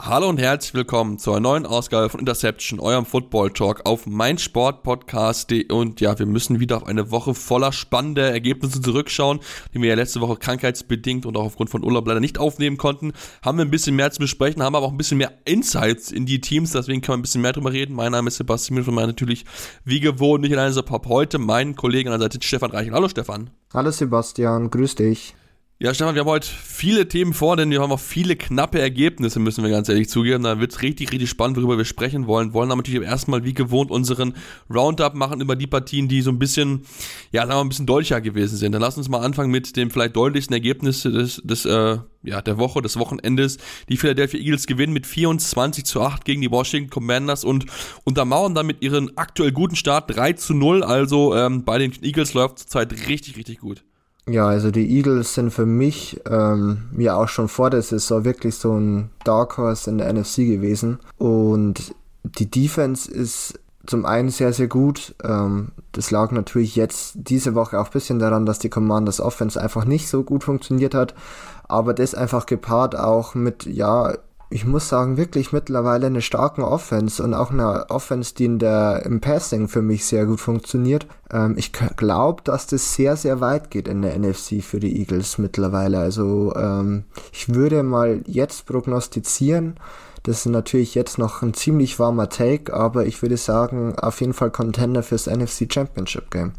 Hallo und herzlich willkommen zur neuen Ausgabe von Interception, eurem Football Talk auf meinsportpodcast.de. Und ja, wir müssen wieder auf eine Woche voller spannender Ergebnisse zurückschauen, die wir ja letzte Woche krankheitsbedingt und auch aufgrund von Urlaub leider nicht aufnehmen konnten. Haben wir ein bisschen mehr zu besprechen, haben aber auch ein bisschen mehr Insights in die Teams, deswegen kann man ein bisschen mehr drüber reden. Mein Name ist Sebastian von mir natürlich wie gewohnt nicht alleine so Pop heute meinen Kollegen an der Seite Stefan Reichen. Hallo Stefan. Hallo Sebastian, grüß dich. Ja, Stefan, wir haben heute viele Themen vor, denn wir haben auch viele knappe Ergebnisse, müssen wir ganz ehrlich zugeben. Da wird es richtig, richtig spannend, worüber wir sprechen wollen. Wollen aber natürlich erstmal wie gewohnt unseren Roundup machen über die Partien, die so ein bisschen, ja, sagen wir mal, ein bisschen deutlicher gewesen sind. Dann lass uns mal anfangen mit dem vielleicht deutlichsten Ergebnis des, des äh, ja, der Woche, des Wochenendes. Die Philadelphia Eagles gewinnen mit 24 zu 8 gegen die Washington Commanders und untermauern damit ihren aktuell guten Start 3 zu 0. Also ähm, bei den Eagles läuft zurzeit richtig, richtig gut. Ja, also die Eagles sind für mich ähm, ja auch schon vor der Saison wirklich so ein Dark Horse in der NFC gewesen. Und die Defense ist zum einen sehr, sehr gut. Ähm, das lag natürlich jetzt diese Woche auch ein bisschen daran, dass die Commanders Offense einfach nicht so gut funktioniert hat. Aber das einfach gepaart auch mit, ja, ich muss sagen, wirklich mittlerweile eine starken Offense und auch eine Offense, die in der, im Passing für mich sehr gut funktioniert. Ähm, ich glaube, dass das sehr, sehr weit geht in der NFC für die Eagles mittlerweile. Also ähm, ich würde mal jetzt prognostizieren, das ist natürlich jetzt noch ein ziemlich warmer Take, aber ich würde sagen, auf jeden Fall Contender fürs NFC Championship Game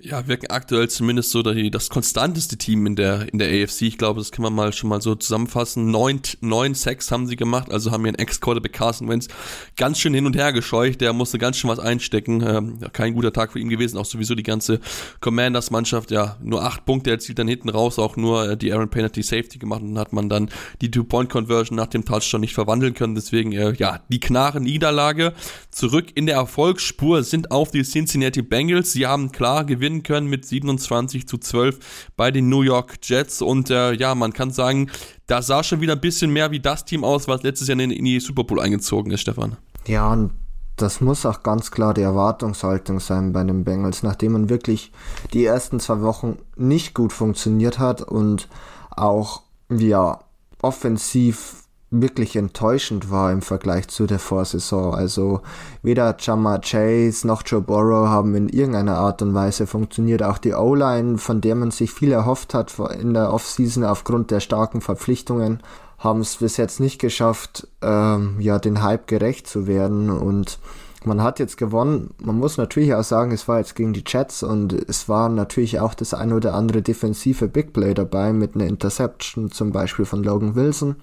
ja, wirken aktuell zumindest so die, das konstanteste Team in der, in der AFC. Ich glaube, das kann man mal schon mal so zusammenfassen. Neun, neun Sacks haben sie gemacht, also haben ihren Ex-Quarterback Carson Wentz ganz schön hin und her gescheucht. Der musste ganz schön was einstecken. Ähm, kein guter Tag für ihn gewesen. Auch sowieso die ganze Commanders-Mannschaft, ja, nur acht Punkte erzielt dann hinten raus, auch nur äh, die Aaron Penalty Safety gemacht und hat man dann die Two-Point-Conversion nach dem Touchdown nicht verwandeln können. Deswegen, äh, ja, die klare Niederlage. Zurück in der Erfolgsspur sind auf die Cincinnati Bengals. Sie haben klar gewinnen können mit 27 zu 12 bei den New York Jets. Und äh, ja, man kann sagen, da sah schon wieder ein bisschen mehr wie das Team aus, was letztes Jahr in, in die Super Bowl eingezogen ist, Stefan. Ja, und das muss auch ganz klar die Erwartungshaltung sein bei den Bengals, nachdem man wirklich die ersten zwei Wochen nicht gut funktioniert hat und auch ja offensiv wirklich enttäuschend war im Vergleich zu der Vorsaison. Also weder Jama Chase noch Joe Burrow haben in irgendeiner Art und Weise funktioniert. Auch die O-Line, von der man sich viel erhofft hat in der Offseason aufgrund der starken Verpflichtungen, haben es bis jetzt nicht geschafft, ähm, ja, den Hype gerecht zu werden und man hat jetzt gewonnen. Man muss natürlich auch sagen, es war jetzt gegen die Jets und es war natürlich auch das ein oder andere defensive Big Play dabei mit einer Interception zum Beispiel von Logan Wilson.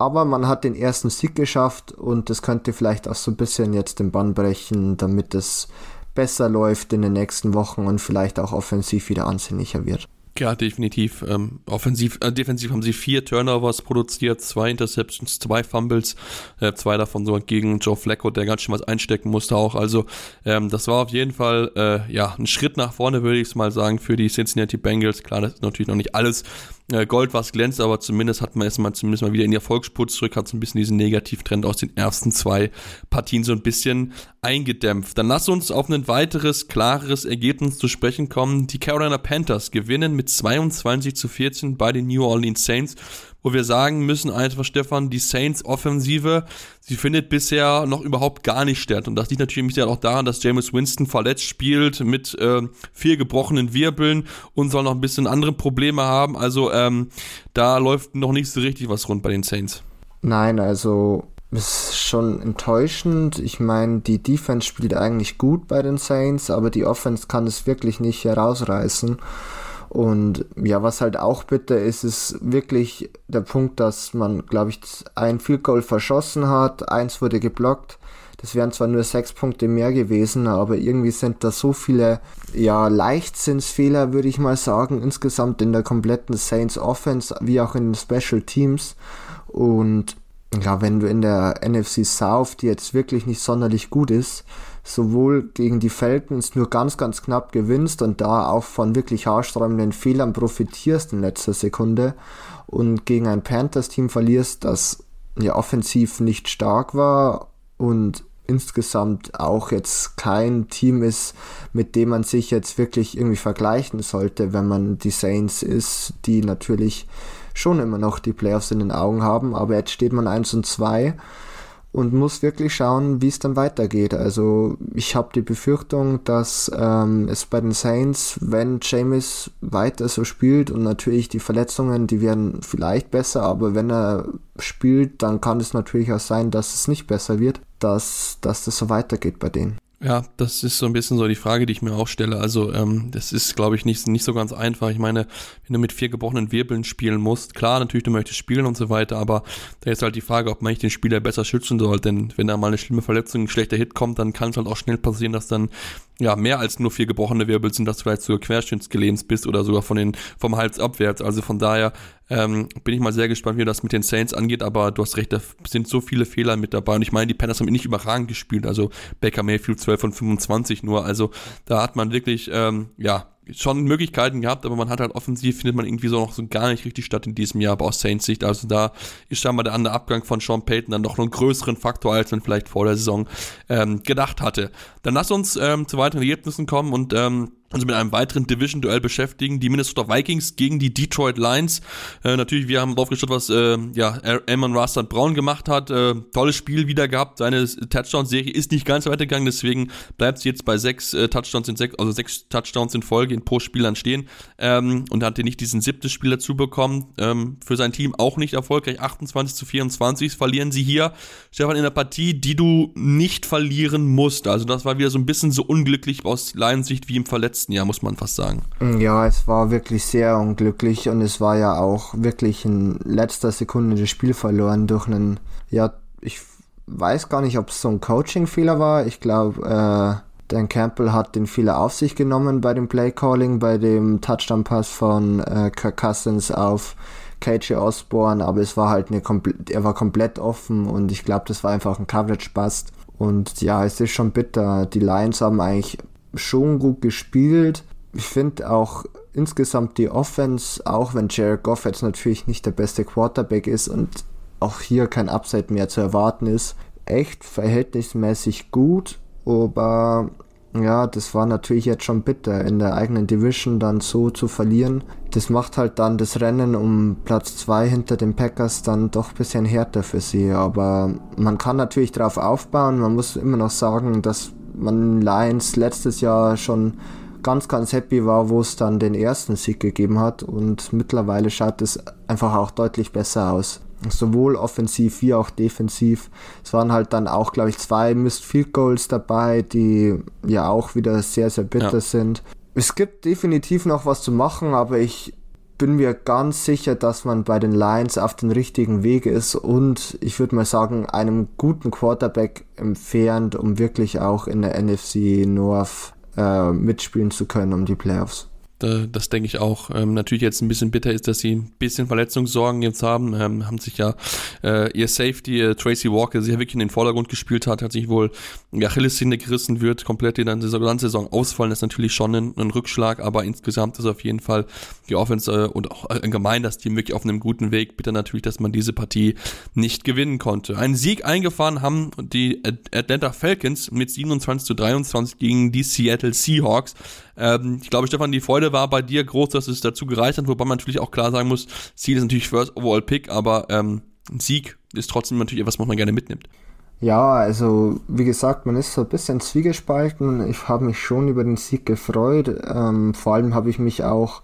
Aber man hat den ersten Sieg geschafft und das könnte vielleicht auch so ein bisschen jetzt den Bann brechen, damit es besser läuft in den nächsten Wochen und vielleicht auch offensiv wieder ansehnlicher wird. Ja, definitiv. Ähm, offensiv, äh, defensiv haben sie vier Turnovers produziert, zwei Interceptions, zwei Fumbles, äh, zwei davon sogar gegen Joe Flacco, der ganz schön was einstecken musste auch. Also ähm, das war auf jeden Fall äh, ja ein Schritt nach vorne, würde ich es mal sagen, für die Cincinnati Bengals. Klar, das ist natürlich noch nicht alles äh, Gold, was glänzt, aber zumindest hat man erstmal zumindest mal wieder in die Erfolgsspur zurück, hat so ein bisschen diesen Negativtrend aus den ersten zwei Partien so ein bisschen eingedämpft. Dann lass uns auf ein weiteres, klareres Ergebnis zu sprechen kommen. Die Carolina Panthers gewinnen mit 22 zu 14 bei den New Orleans Saints wo wir sagen müssen einfach, Stefan, die Saints-Offensive, sie findet bisher noch überhaupt gar nicht statt. Und das liegt natürlich auch daran, dass James Winston verletzt spielt mit äh, vier gebrochenen Wirbeln und soll noch ein bisschen andere Probleme haben. Also ähm, da läuft noch nicht so richtig was rund bei den Saints. Nein, also ist schon enttäuschend. Ich meine, die Defense spielt eigentlich gut bei den Saints, aber die Offense kann es wirklich nicht herausreißen. Und ja, was halt auch bitter ist, ist wirklich der Punkt, dass man, glaube ich, ein Field Goal verschossen hat, eins wurde geblockt. Das wären zwar nur sechs Punkte mehr gewesen, aber irgendwie sind da so viele, ja, Leichtsinnsfehler, würde ich mal sagen, insgesamt in der kompletten Saints Offense, wie auch in den Special Teams. Und ja, wenn du in der NFC South, die jetzt wirklich nicht sonderlich gut ist, sowohl gegen die Falcons nur ganz, ganz knapp gewinnst und da auch von wirklich haarsträubenden Fehlern profitierst in letzter Sekunde und gegen ein Panthers-Team verlierst, das ja offensiv nicht stark war und insgesamt auch jetzt kein Team ist, mit dem man sich jetzt wirklich irgendwie vergleichen sollte, wenn man die Saints ist, die natürlich schon immer noch die Playoffs in den Augen haben, aber jetzt steht man 1 und 2 und muss wirklich schauen, wie es dann weitergeht. Also ich habe die Befürchtung, dass ähm, es bei den Saints, wenn James weiter so spielt und natürlich die Verletzungen, die werden vielleicht besser, aber wenn er spielt, dann kann es natürlich auch sein, dass es nicht besser wird, dass, dass das so weitergeht bei denen. Ja, das ist so ein bisschen so die Frage, die ich mir auch stelle. Also, ähm, das ist, glaube ich, nicht, nicht so ganz einfach. Ich meine, wenn du mit vier gebrochenen Wirbeln spielen musst, klar, natürlich, du möchtest spielen und so weiter, aber da ist halt die Frage, ob man nicht den Spieler besser schützen soll. Denn wenn da mal eine schlimme Verletzung, ein schlechter Hit kommt, dann kann es halt auch schnell passieren, dass dann ja, mehr als nur vier gebrochene Wirbel sind, dass du vielleicht sogar querschnittsgelähmt bist oder sogar von den, vom Hals abwärts. Also von daher ähm, bin ich mal sehr gespannt, wie das mit den Saints angeht, aber du hast recht, da sind so viele Fehler mit dabei. Und ich meine, die Panthers haben nicht überragend gespielt, also Baker Mayfield 12 von 25 nur, also da hat man wirklich, ähm, ja, schon Möglichkeiten gehabt, aber man hat halt offensiv, findet man irgendwie so noch so gar nicht richtig statt in diesem Jahr, aber aus Saints Sicht, also da ist scheinbar der andere Abgang von Sean Payton dann doch noch einen größeren Faktor, als man vielleicht vor der Saison ähm, gedacht hatte. Dann lass uns ähm, zu weiteren Ergebnissen kommen und ähm, also mit einem weiteren Division-Duell beschäftigen. Die Minnesota Vikings gegen die Detroit Lions. Äh, natürlich, wir haben drauf was äh, ja, Amon Rastan Brown gemacht hat. Äh, tolles Spiel wieder gehabt. Seine Touchdown-Serie ist nicht ganz weitergegangen, deswegen bleibt sie jetzt bei sechs äh, Touchdowns in sechs, also sechs Touchdowns in Folge in pro Spielern stehen. Ähm, und hat nicht diesen siebten Spiel dazu bekommen. Ähm, für sein Team auch nicht erfolgreich. 28 zu 24 verlieren sie hier. Stefan, in der Partie, die du nicht verlieren musst. Also das war wieder so ein bisschen so unglücklich aus Lions Sicht wie im Verletzten letzten Jahr, muss man fast sagen. Ja, es war wirklich sehr unglücklich und es war ja auch wirklich in letzter Sekunde das Spiel verloren durch einen, ja, ich weiß gar nicht, ob es so ein Coaching-Fehler war. Ich glaube, äh, Dan Campbell hat den Fehler auf sich genommen bei dem Play-Calling, bei dem Touchdown-Pass von äh, Kirk Cousins auf KJ Osborne, aber es war halt eine komplett, er war komplett offen und ich glaube, das war einfach ein Coverage-Bust. Und ja, es ist schon bitter. Die Lions haben eigentlich schon gut gespielt. Ich finde auch insgesamt die Offense, auch wenn Jared Goff jetzt natürlich nicht der beste Quarterback ist und auch hier kein Upside mehr zu erwarten ist, echt verhältnismäßig gut, aber ja, das war natürlich jetzt schon bitter, in der eigenen Division dann so zu verlieren. Das macht halt dann das Rennen um Platz 2 hinter den Packers dann doch ein bisschen härter für sie. Aber man kann natürlich darauf aufbauen. Man muss immer noch sagen, dass man Lions letztes Jahr schon ganz, ganz happy war, wo es dann den ersten Sieg gegeben hat und mittlerweile schaut es einfach auch deutlich besser aus. Sowohl offensiv wie auch defensiv. Es waren halt dann auch, glaube ich, zwei Missed Field Goals dabei, die ja auch wieder sehr, sehr bitter ja. sind. Es gibt definitiv noch was zu machen, aber ich bin mir ganz sicher, dass man bei den Lions auf dem richtigen Weg ist und ich würde mal sagen, einem guten Quarterback entfernt, um wirklich auch in der NFC North äh, mitspielen zu können um die Playoffs. Äh, das denke ich auch. Ähm, natürlich jetzt ein bisschen bitter ist, dass sie ein bisschen Verletzungssorgen jetzt haben. Ähm, haben sich ja äh, ihr Safety, äh, Tracy Walker, sehr wirklich in den Vordergrund gespielt hat, hat sich wohl ja, Achillessehne gerissen, wird komplett in der ganzen Saison ausfallen. Das ist natürlich schon ein, ein, Rückschlag, aber insgesamt ist auf jeden Fall die Offense äh, und auch allgemein das Team wirklich auf einem guten Weg. Bitte natürlich, dass man diese Partie nicht gewinnen konnte. Einen Sieg eingefahren haben die Atlanta Falcons mit 27 zu 23 gegen die Seattle Seahawks. Ähm, ich glaube, Stefan, die Freude war bei dir groß, dass es dazu gereicht hat, wobei man natürlich auch klar sagen muss, Ziel ist natürlich First Overall Pick, aber ähm, ein Sieg ist trotzdem natürlich etwas, was man gerne mitnimmt. Ja, also wie gesagt, man ist so ein bisschen zwiegespalten. Ich habe mich schon über den Sieg gefreut. Ähm, vor allem habe ich mich auch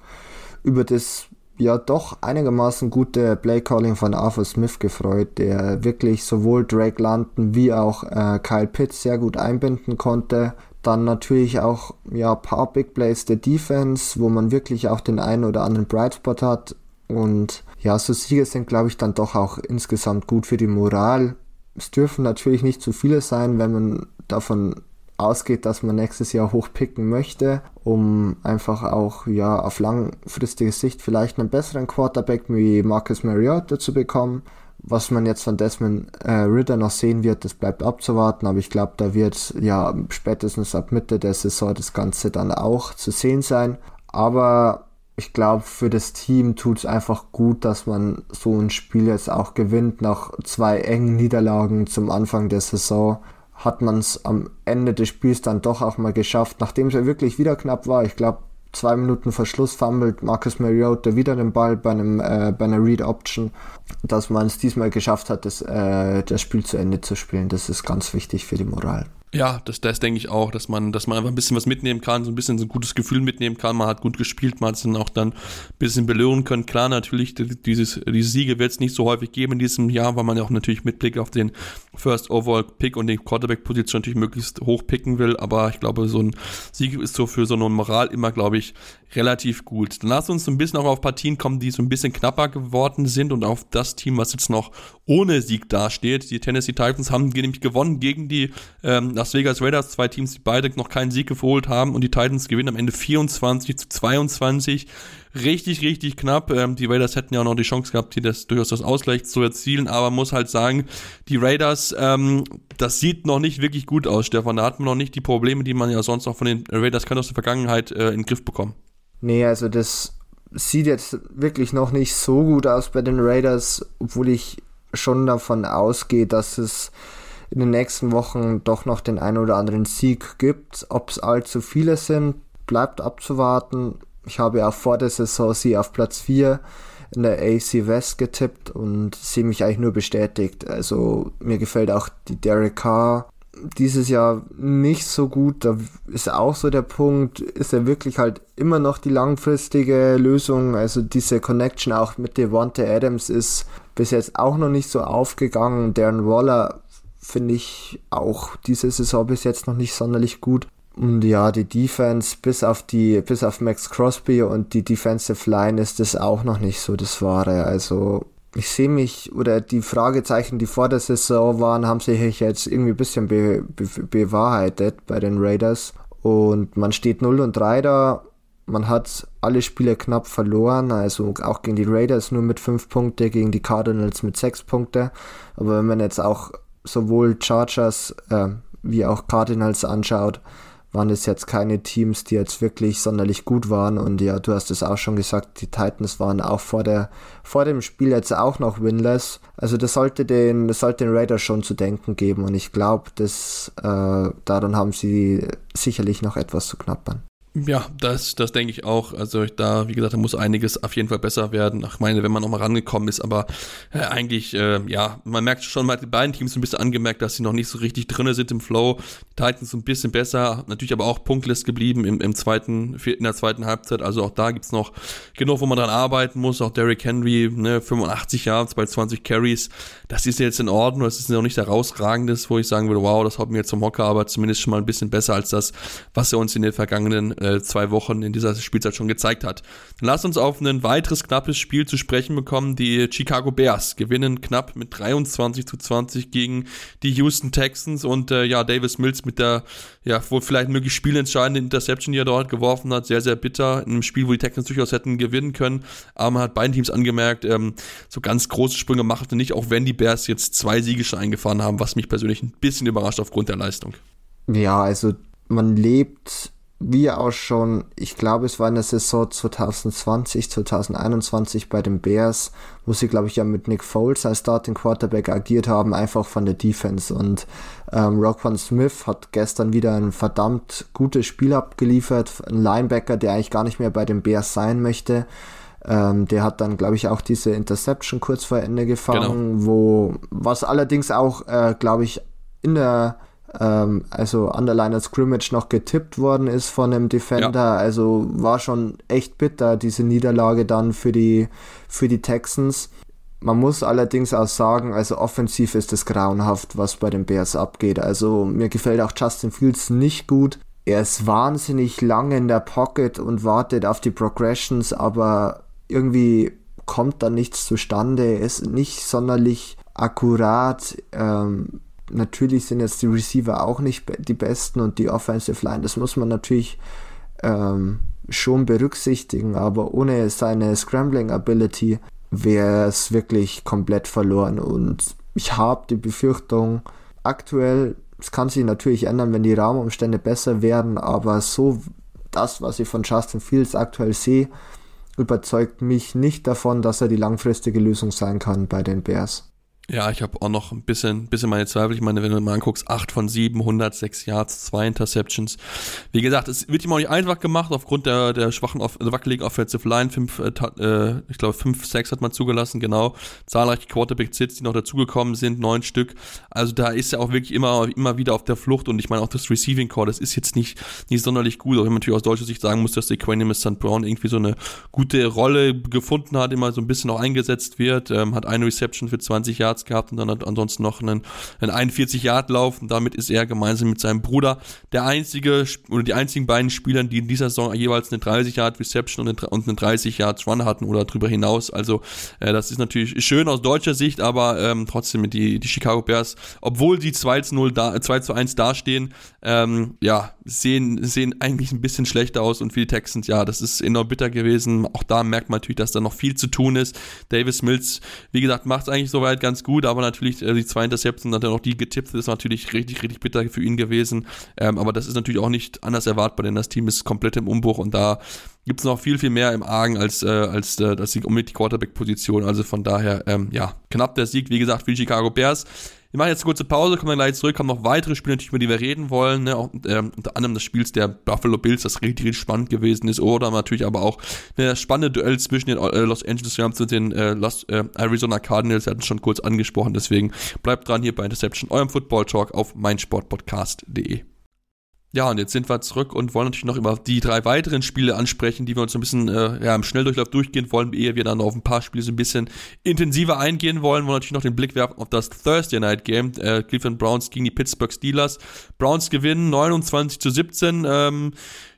über das ja doch einigermaßen gute Playcalling von Arthur Smith gefreut, der wirklich sowohl Drake London wie auch äh, Kyle Pitts sehr gut einbinden konnte. Dann natürlich auch ja paar Big Plays der Defense, wo man wirklich auch den einen oder anderen Brightspot hat. Und ja, so Siege sind, glaube ich, dann doch auch insgesamt gut für die Moral. Es dürfen natürlich nicht zu viele sein, wenn man davon ausgeht, dass man nächstes Jahr hochpicken möchte, um einfach auch ja auf langfristige Sicht vielleicht einen besseren Quarterback wie Marcus Mariota zu bekommen was man jetzt von Desmond äh, Ritter noch sehen wird, das bleibt abzuwarten, aber ich glaube, da wird ja spätestens ab Mitte der Saison das Ganze dann auch zu sehen sein. Aber ich glaube, für das Team tut es einfach gut, dass man so ein Spiel jetzt auch gewinnt nach zwei engen Niederlagen zum Anfang der Saison. hat man es am Ende des Spiels dann doch auch mal geschafft, nachdem es ja wirklich wieder knapp war. Ich glaube, zwei Minuten vor Schluss fummelt Marcus Mariota wieder den Ball bei, einem, äh, bei einer Read Option, dass man es diesmal geschafft hat, das, äh, das Spiel zu Ende zu spielen. Das ist ganz wichtig für die Moral. Ja, das, das denke ich auch, dass man, dass man einfach ein bisschen was mitnehmen kann, so ein bisschen so ein gutes Gefühl mitnehmen kann. Man hat gut gespielt, man hat es dann auch dann ein bisschen belohnen können. Klar, natürlich, dieses, diese Siege wird es nicht so häufig geben in diesem Jahr, weil man ja auch natürlich mit Blick auf den First Overall Pick und die Quarterback-Position natürlich möglichst hoch picken will. Aber ich glaube, so ein Sieg ist so für so eine Moral immer, glaube ich, relativ gut. Dann lass uns ein bisschen auch auf Partien kommen, die so ein bisschen knapper geworden sind und auf das Team, was jetzt noch ohne Sieg dasteht. Die Tennessee Titans haben nämlich gewonnen gegen die ähm, Las Vegas Raiders, zwei Teams, die beide noch keinen Sieg geholt haben und die Titans gewinnen am Ende 24 zu 22. Richtig, richtig knapp. Ähm, die Raiders hätten ja auch noch die Chance gehabt, hier das durchaus das Ausgleich zu erzielen, aber muss halt sagen, die Raiders, ähm, das sieht noch nicht wirklich gut aus, Stefan. Da hat man noch nicht die Probleme, die man ja sonst auch von den Raiders kann aus der Vergangenheit äh, in den Griff bekommen. Nee, also das sieht jetzt wirklich noch nicht so gut aus bei den Raiders, obwohl ich schon davon ausgehe, dass es in den nächsten Wochen doch noch den einen oder anderen Sieg gibt. Ob es allzu viele sind, bleibt abzuwarten. Ich habe auch vor der Saison sie auf Platz 4 in der AC West getippt und sehe mich eigentlich nur bestätigt. Also mir gefällt auch die Derek Carr dieses Jahr nicht so gut. Da ist auch so der Punkt, ist er wirklich halt immer noch die langfristige Lösung. Also diese Connection auch mit Devonta Adams ist bis jetzt auch noch nicht so aufgegangen. Darren Waller finde ich auch diese Saison bis jetzt noch nicht sonderlich gut. Und ja, die Defense bis auf die, bis auf Max Crosby und die Defensive Line ist das auch noch nicht so das Wahre. Also ich sehe mich, oder die Fragezeichen, die vor der Saison waren, haben sich jetzt irgendwie ein bisschen be, be, bewahrheitet bei den Raiders. Und man steht 0 und 3 da. Man hat alle Spiele knapp verloren, also auch gegen die Raiders nur mit 5 Punkte, gegen die Cardinals mit 6 Punkte. Aber wenn man jetzt auch sowohl Chargers äh, wie auch Cardinals anschaut, waren es jetzt keine Teams, die jetzt wirklich sonderlich gut waren. Und ja, du hast es auch schon gesagt, die Titans waren auch vor, der, vor dem Spiel jetzt auch noch winless. Also das sollte den, das sollte den Raiders schon zu denken geben. Und ich glaube, äh, daran haben sie sicherlich noch etwas zu knappern. Ja, das, das denke ich auch. Also da, wie gesagt, da muss einiges auf jeden Fall besser werden. Ach, meine, wenn man nochmal rangekommen ist, aber äh, eigentlich, äh, ja, man merkt schon mal die beiden Teams ein bisschen angemerkt, dass sie noch nicht so richtig drinne sind im Flow. Die Titans ein bisschen besser, natürlich aber auch punktless geblieben im, im zweiten, in der zweiten Halbzeit. Also auch da gibt's noch genug, wo man dran arbeiten muss. Auch Derrick Henry, ne, 85 Jahre, bei 20 Carries, das ist jetzt in Ordnung. Das ist noch nicht herausragendes, wo ich sagen würde, wow, das haut mir jetzt zum Hocker, aber zumindest schon mal ein bisschen besser als das, was er uns in den vergangenen äh, zwei Wochen in dieser Spielzeit schon gezeigt hat. Dann lasst uns auf ein weiteres knappes Spiel zu sprechen bekommen. Die Chicago Bears gewinnen knapp mit 23 zu 20 gegen die Houston Texans und äh, ja, Davis Mills mit der ja wohl vielleicht möglich spielentscheidende Interception, die er dort geworfen hat, sehr, sehr bitter. In einem Spiel, wo die Texans durchaus hätten gewinnen können. Aber man hat beiden Teams angemerkt, ähm, so ganz große Sprünge machte nicht, auch wenn die Bears jetzt zwei Siege schon eingefahren haben, was mich persönlich ein bisschen überrascht aufgrund der Leistung. Ja, also man lebt wie auch schon, ich glaube, es war in der Saison 2020, 2021 bei den Bears, wo sie, glaube ich, ja mit Nick Foles als Starting Quarterback agiert haben, einfach von der Defense. Und ähm, Roquan Smith hat gestern wieder ein verdammt gutes Spiel abgeliefert. Ein Linebacker, der eigentlich gar nicht mehr bei den Bears sein möchte. Ähm, der hat dann, glaube ich, auch diese Interception kurz vor Ende gefangen, genau. wo, was allerdings auch, äh, glaube ich, in der ähm, also an der Line of Scrimmage noch getippt worden ist von einem Defender. Ja. Also war schon echt bitter, diese Niederlage dann für die, für die Texans. Man muss allerdings auch sagen, also offensiv ist es grauenhaft, was bei den Bears abgeht. Also mir gefällt auch Justin Fields nicht gut. Er ist wahnsinnig lange in der Pocket und wartet auf die Progressions, aber irgendwie kommt da nichts zustande. Er ist nicht sonderlich akkurat. Ähm, natürlich sind jetzt die Receiver auch nicht die besten und die Offensive Line, das muss man natürlich ähm, schon berücksichtigen, aber ohne seine Scrambling Ability wäre es wirklich komplett verloren und ich habe die Befürchtung, aktuell, es kann sich natürlich ändern, wenn die Rahmenumstände besser werden, aber so das, was ich von Justin Fields aktuell sehe, überzeugt mich nicht davon, dass er die langfristige Lösung sein kann bei den Bears. Ja, ich habe auch noch ein bisschen, bisschen meine Zweifel. Ich meine, wenn du mal anguckst, 8 von 7, 106 Yards, 2 Interceptions. Wie gesagt, es wird ihm auch nicht einfach gemacht aufgrund der, der schwachen, also wackeligen Offensive Line. Fünf, äh, äh ich glaube, 5 6 hat man zugelassen, genau. Zahlreiche Quarterback-Sits, die noch dazugekommen sind, neun Stück. Also da ist er auch wirklich immer, immer wieder auf der Flucht und ich meine auch das Receiving Core, das ist jetzt nicht, nicht sonderlich gut. Auch wenn man natürlich aus deutscher Sicht sagen muss, dass der Quanimus St. Brown irgendwie so eine gute Rolle gefunden hat, immer so ein bisschen auch eingesetzt wird. Ähm, hat eine Reception für 20 Yards Yards gehabt und dann hat ansonsten noch einen, einen 41 Yard Lauf und damit ist er gemeinsam mit seinem Bruder der einzige oder die einzigen beiden Spieler, die in dieser Saison jeweils eine 30 Yard Reception und eine 30 Yard Run hatten oder darüber hinaus. Also äh, das ist natürlich schön aus deutscher Sicht, aber ähm, trotzdem die, die Chicago Bears, obwohl sie 2 zu 0 da, 2 zu 1 dastehen, ähm, ja, sehen, sehen eigentlich ein bisschen schlechter aus und für die Texans, ja, das ist enorm bitter gewesen. Auch da merkt man natürlich, dass da noch viel zu tun ist. Davis Mills, wie gesagt, macht es eigentlich soweit ganz gut, aber natürlich äh, die zwei Interceptions hat er noch die getippt, ist natürlich richtig, richtig bitter für ihn gewesen. Ähm, aber das ist natürlich auch nicht anders erwartbar, denn das Team ist komplett im Umbruch und da gibt es noch viel, viel mehr im Argen als, äh, als äh, das Sieg um die Quarterback-Position. Also von daher, ähm, ja, knapp der Sieg, wie gesagt, für die Chicago Bears. Wir machen jetzt eine kurze Pause, kommen dann gleich zurück, haben noch weitere Spiele natürlich, über die wir reden wollen. Ne? Auch, ähm, unter anderem das Spiel der Buffalo Bills, das richtig, richtig spannend gewesen ist. Oder natürlich aber auch eine spannende Duell zwischen den äh, Los Angeles Rams und den äh, Los, äh, Arizona Cardinals. Wir hatten es schon kurz angesprochen, deswegen bleibt dran hier bei Interception, eurem Football Talk auf meinsportpodcast.de. Ja, und jetzt sind wir zurück und wollen natürlich noch über die drei weiteren Spiele ansprechen, die wir uns ein bisschen äh, ja, im Schnelldurchlauf durchgehen wollen, ehe wir dann auf ein paar Spiele so ein bisschen intensiver eingehen wollen. Wollen natürlich noch den Blick werfen auf das Thursday Night Game. Äh, Cleveland Browns gegen die Pittsburgh Steelers. Browns gewinnen 29 zu 17. Ähm,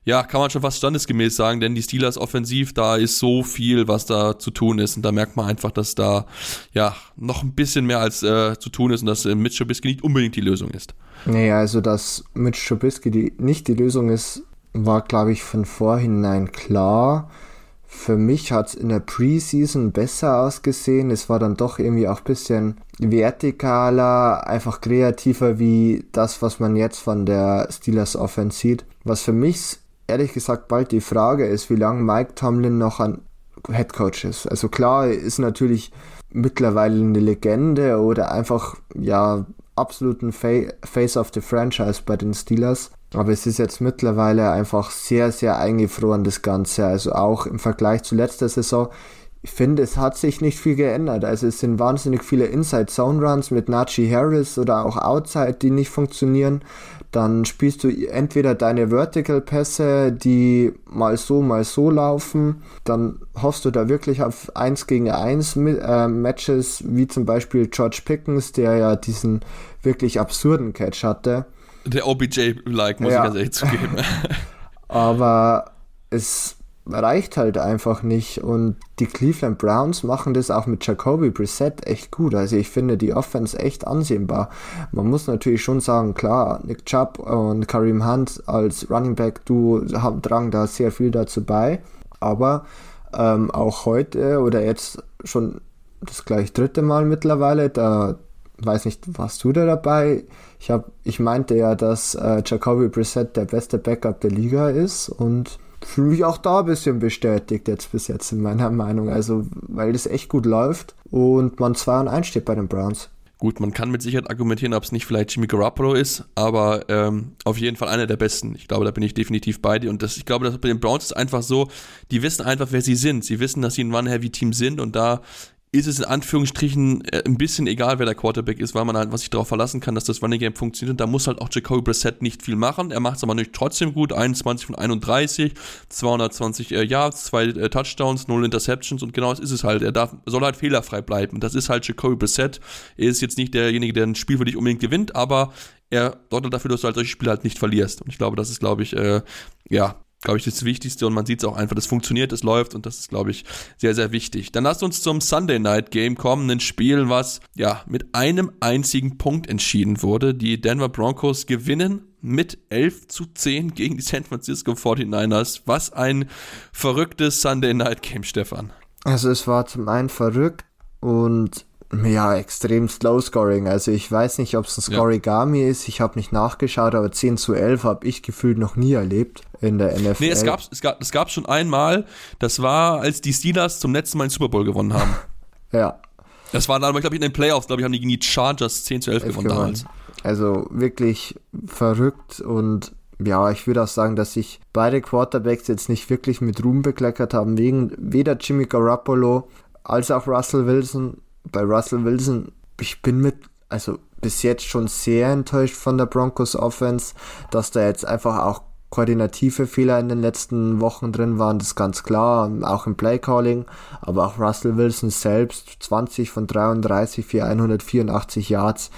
ja, kann man schon fast standesgemäß sagen, denn die Steelers offensiv, da ist so viel, was da zu tun ist. Und da merkt man einfach, dass da ja noch ein bisschen mehr als äh, zu tun ist und dass äh, Mitch Trubisky nicht unbedingt die Lösung ist. Nee, also dass Mitch Trubisky die, nicht die Lösung ist, war, glaube ich, von vorhinein klar. Für mich hat es in der Preseason besser ausgesehen. Es war dann doch irgendwie auch ein bisschen vertikaler, einfach kreativer wie das, was man jetzt von der Steelers Offense sieht. Was für mich ehrlich gesagt bald die Frage ist, wie lange Mike Tomlin noch ein Head Coach ist. Also klar, ist natürlich mittlerweile eine Legende oder einfach ja absoluten Fa Face of the Franchise bei den Steelers. Aber es ist jetzt mittlerweile einfach sehr, sehr eingefroren, das Ganze. Also auch im Vergleich zu letzter Saison. Ich finde, es hat sich nicht viel geändert. Also es sind wahnsinnig viele Inside-Zone-Runs mit Najee Harris oder auch Outside, die nicht funktionieren dann spielst du entweder deine Vertical-Pässe, die mal so, mal so laufen, dann hoffst du da wirklich auf 1 gegen 1 äh, Matches, wie zum Beispiel George Pickens, der ja diesen wirklich absurden Catch hatte. Der OBJ-like, muss ja. ich ganz ehrlich zugeben. Aber es reicht halt einfach nicht. Und die Cleveland Browns machen das auch mit Jacoby Brissett echt gut. Also ich finde die Offense echt ansehnbar. Man muss natürlich schon sagen, klar, Nick Chubb und Kareem Hunt als Running Back, du tragen da sehr viel dazu bei. Aber ähm, auch heute oder jetzt schon das gleich dritte Mal mittlerweile, da weiß nicht, warst du da dabei? Ich, hab, ich meinte ja, dass äh, Jacoby Brissett der beste Backup der Liga ist und mich auch da ein bisschen bestätigt jetzt bis jetzt in meiner Meinung. Also, weil das echt gut läuft und man 2 und 1 steht bei den Browns. Gut, man kann mit Sicherheit argumentieren, ob es nicht vielleicht Jimmy Garoppolo ist, aber ähm, auf jeden Fall einer der besten. Ich glaube, da bin ich definitiv bei dir. Und das, ich glaube, das bei den Browns ist einfach so, die wissen einfach, wer sie sind. Sie wissen, dass sie ein One-Heavy-Team sind und da ist es in Anführungsstrichen äh, ein bisschen egal, wer der Quarterback ist, weil man halt was sich darauf verlassen kann, dass das Running Game funktioniert. Und da muss halt auch Jacoby Brissett nicht viel machen. Er macht es aber nicht trotzdem gut. 21 von 31, 220 äh, Yards, zwei äh, Touchdowns, null Interceptions und genau das ist es halt. Er darf, soll halt fehlerfrei bleiben. Das ist halt Jacoby Brissett. Er ist jetzt nicht derjenige, der ein Spiel für dich unbedingt gewinnt, aber er sorgt dafür, dass du halt solche Spiele halt nicht verlierst. Und ich glaube, das ist, glaube ich, äh, ja, glaube ich, das Wichtigste und man sieht es auch einfach, das funktioniert, es läuft und das ist, glaube ich, sehr, sehr wichtig. Dann lasst uns zum Sunday Night Game kommen, ein Spiel, was ja mit einem einzigen Punkt entschieden wurde. Die Denver Broncos gewinnen mit 11 zu 10 gegen die San Francisco 49ers. Was ein verrücktes Sunday Night Game, Stefan. Also es war zum einen verrückt und ja, extrem Slow Scoring. Also ich weiß nicht, ob es ein Scorigami ja. ist. Ich habe nicht nachgeschaut, aber 10 zu 11 habe ich gefühlt noch nie erlebt in der NFL. Nee, es gab es gab, es gab schon einmal. Das war, als die Steelers zum letzten Mal den Super Bowl gewonnen haben. ja. Das war dann, glaube ich, in den Playoffs, glaube ich, haben die gegen die Chargers 10 zu 11 gewonnen damals. Also wirklich verrückt und ja, ich würde auch sagen, dass sich beide Quarterbacks jetzt nicht wirklich mit Ruhm bekleckert haben, wegen weder Jimmy Garoppolo als auch Russell Wilson. Bei Russell Wilson, ich bin mit, also bis jetzt schon sehr enttäuscht von der Broncos Offense, dass da jetzt einfach auch koordinative Fehler in den letzten Wochen drin waren, das ist ganz klar, auch im Playcalling, aber auch Russell Wilson selbst, 20 von 33 für 184 Yards,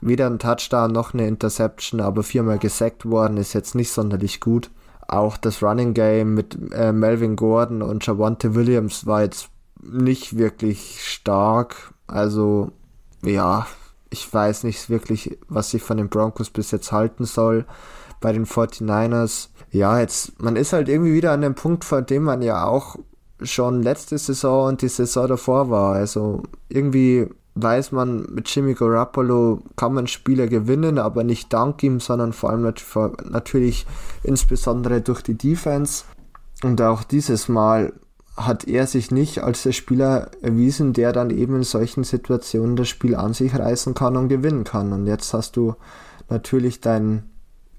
weder ein Touchdown noch eine Interception, aber viermal gesackt worden, ist jetzt nicht sonderlich gut. Auch das Running Game mit äh, Melvin Gordon und Javante Williams war jetzt nicht wirklich stark. Also, ja, ich weiß nicht wirklich, was ich von den Broncos bis jetzt halten soll bei den 49ers. Ja, jetzt, man ist halt irgendwie wieder an dem Punkt, vor dem man ja auch schon letzte Saison und die Saison davor war. Also irgendwie weiß man, mit Jimmy Garoppolo kann man Spiele gewinnen, aber nicht dank ihm, sondern vor allem natürlich insbesondere durch die Defense. Und auch dieses Mal hat er sich nicht als der Spieler erwiesen, der dann eben in solchen Situationen das Spiel an sich reißen kann und gewinnen kann. Und jetzt hast du natürlich deinen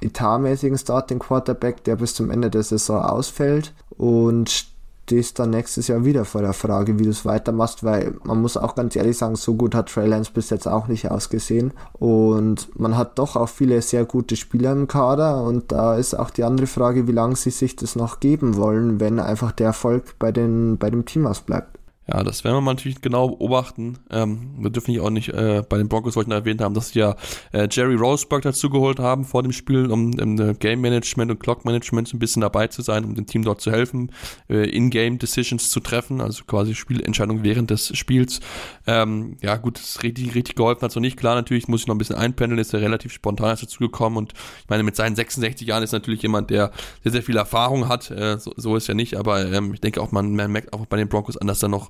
etatmäßigen Starting Quarterback, der bis zum Ende der Saison ausfällt und stehst dann nächstes Jahr wieder vor der Frage, wie du es weitermachst, weil man muss auch ganz ehrlich sagen, so gut hat Trey Lance bis jetzt auch nicht ausgesehen und man hat doch auch viele sehr gute Spieler im Kader und da ist auch die andere Frage, wie lange sie sich das noch geben wollen, wenn einfach der Erfolg bei, den, bei dem Team ausbleibt. Ja, das werden wir mal natürlich genau beobachten. Ähm, wir dürfen ja auch nicht äh, bei den Broncos wollten erwähnt haben, dass sie ja äh, Jerry Roseberg dazu geholt haben vor dem Spiel, um im äh, Game Management und Clock Management ein bisschen dabei zu sein, um dem Team dort zu helfen, äh, In-Game Decisions zu treffen, also quasi Spielentscheidungen während des Spiels. Ähm, ja, gut, das richtig, richtig geholfen hat so nicht. Klar, natürlich muss ich noch ein bisschen einpendeln, ist er relativ spontan dazu gekommen und ich meine, mit seinen 66 Jahren ist natürlich jemand, der sehr, sehr viel Erfahrung hat. Äh, so, so ist ja nicht, aber ähm, ich denke auch, man, man merkt auch bei den Broncos an, dass da noch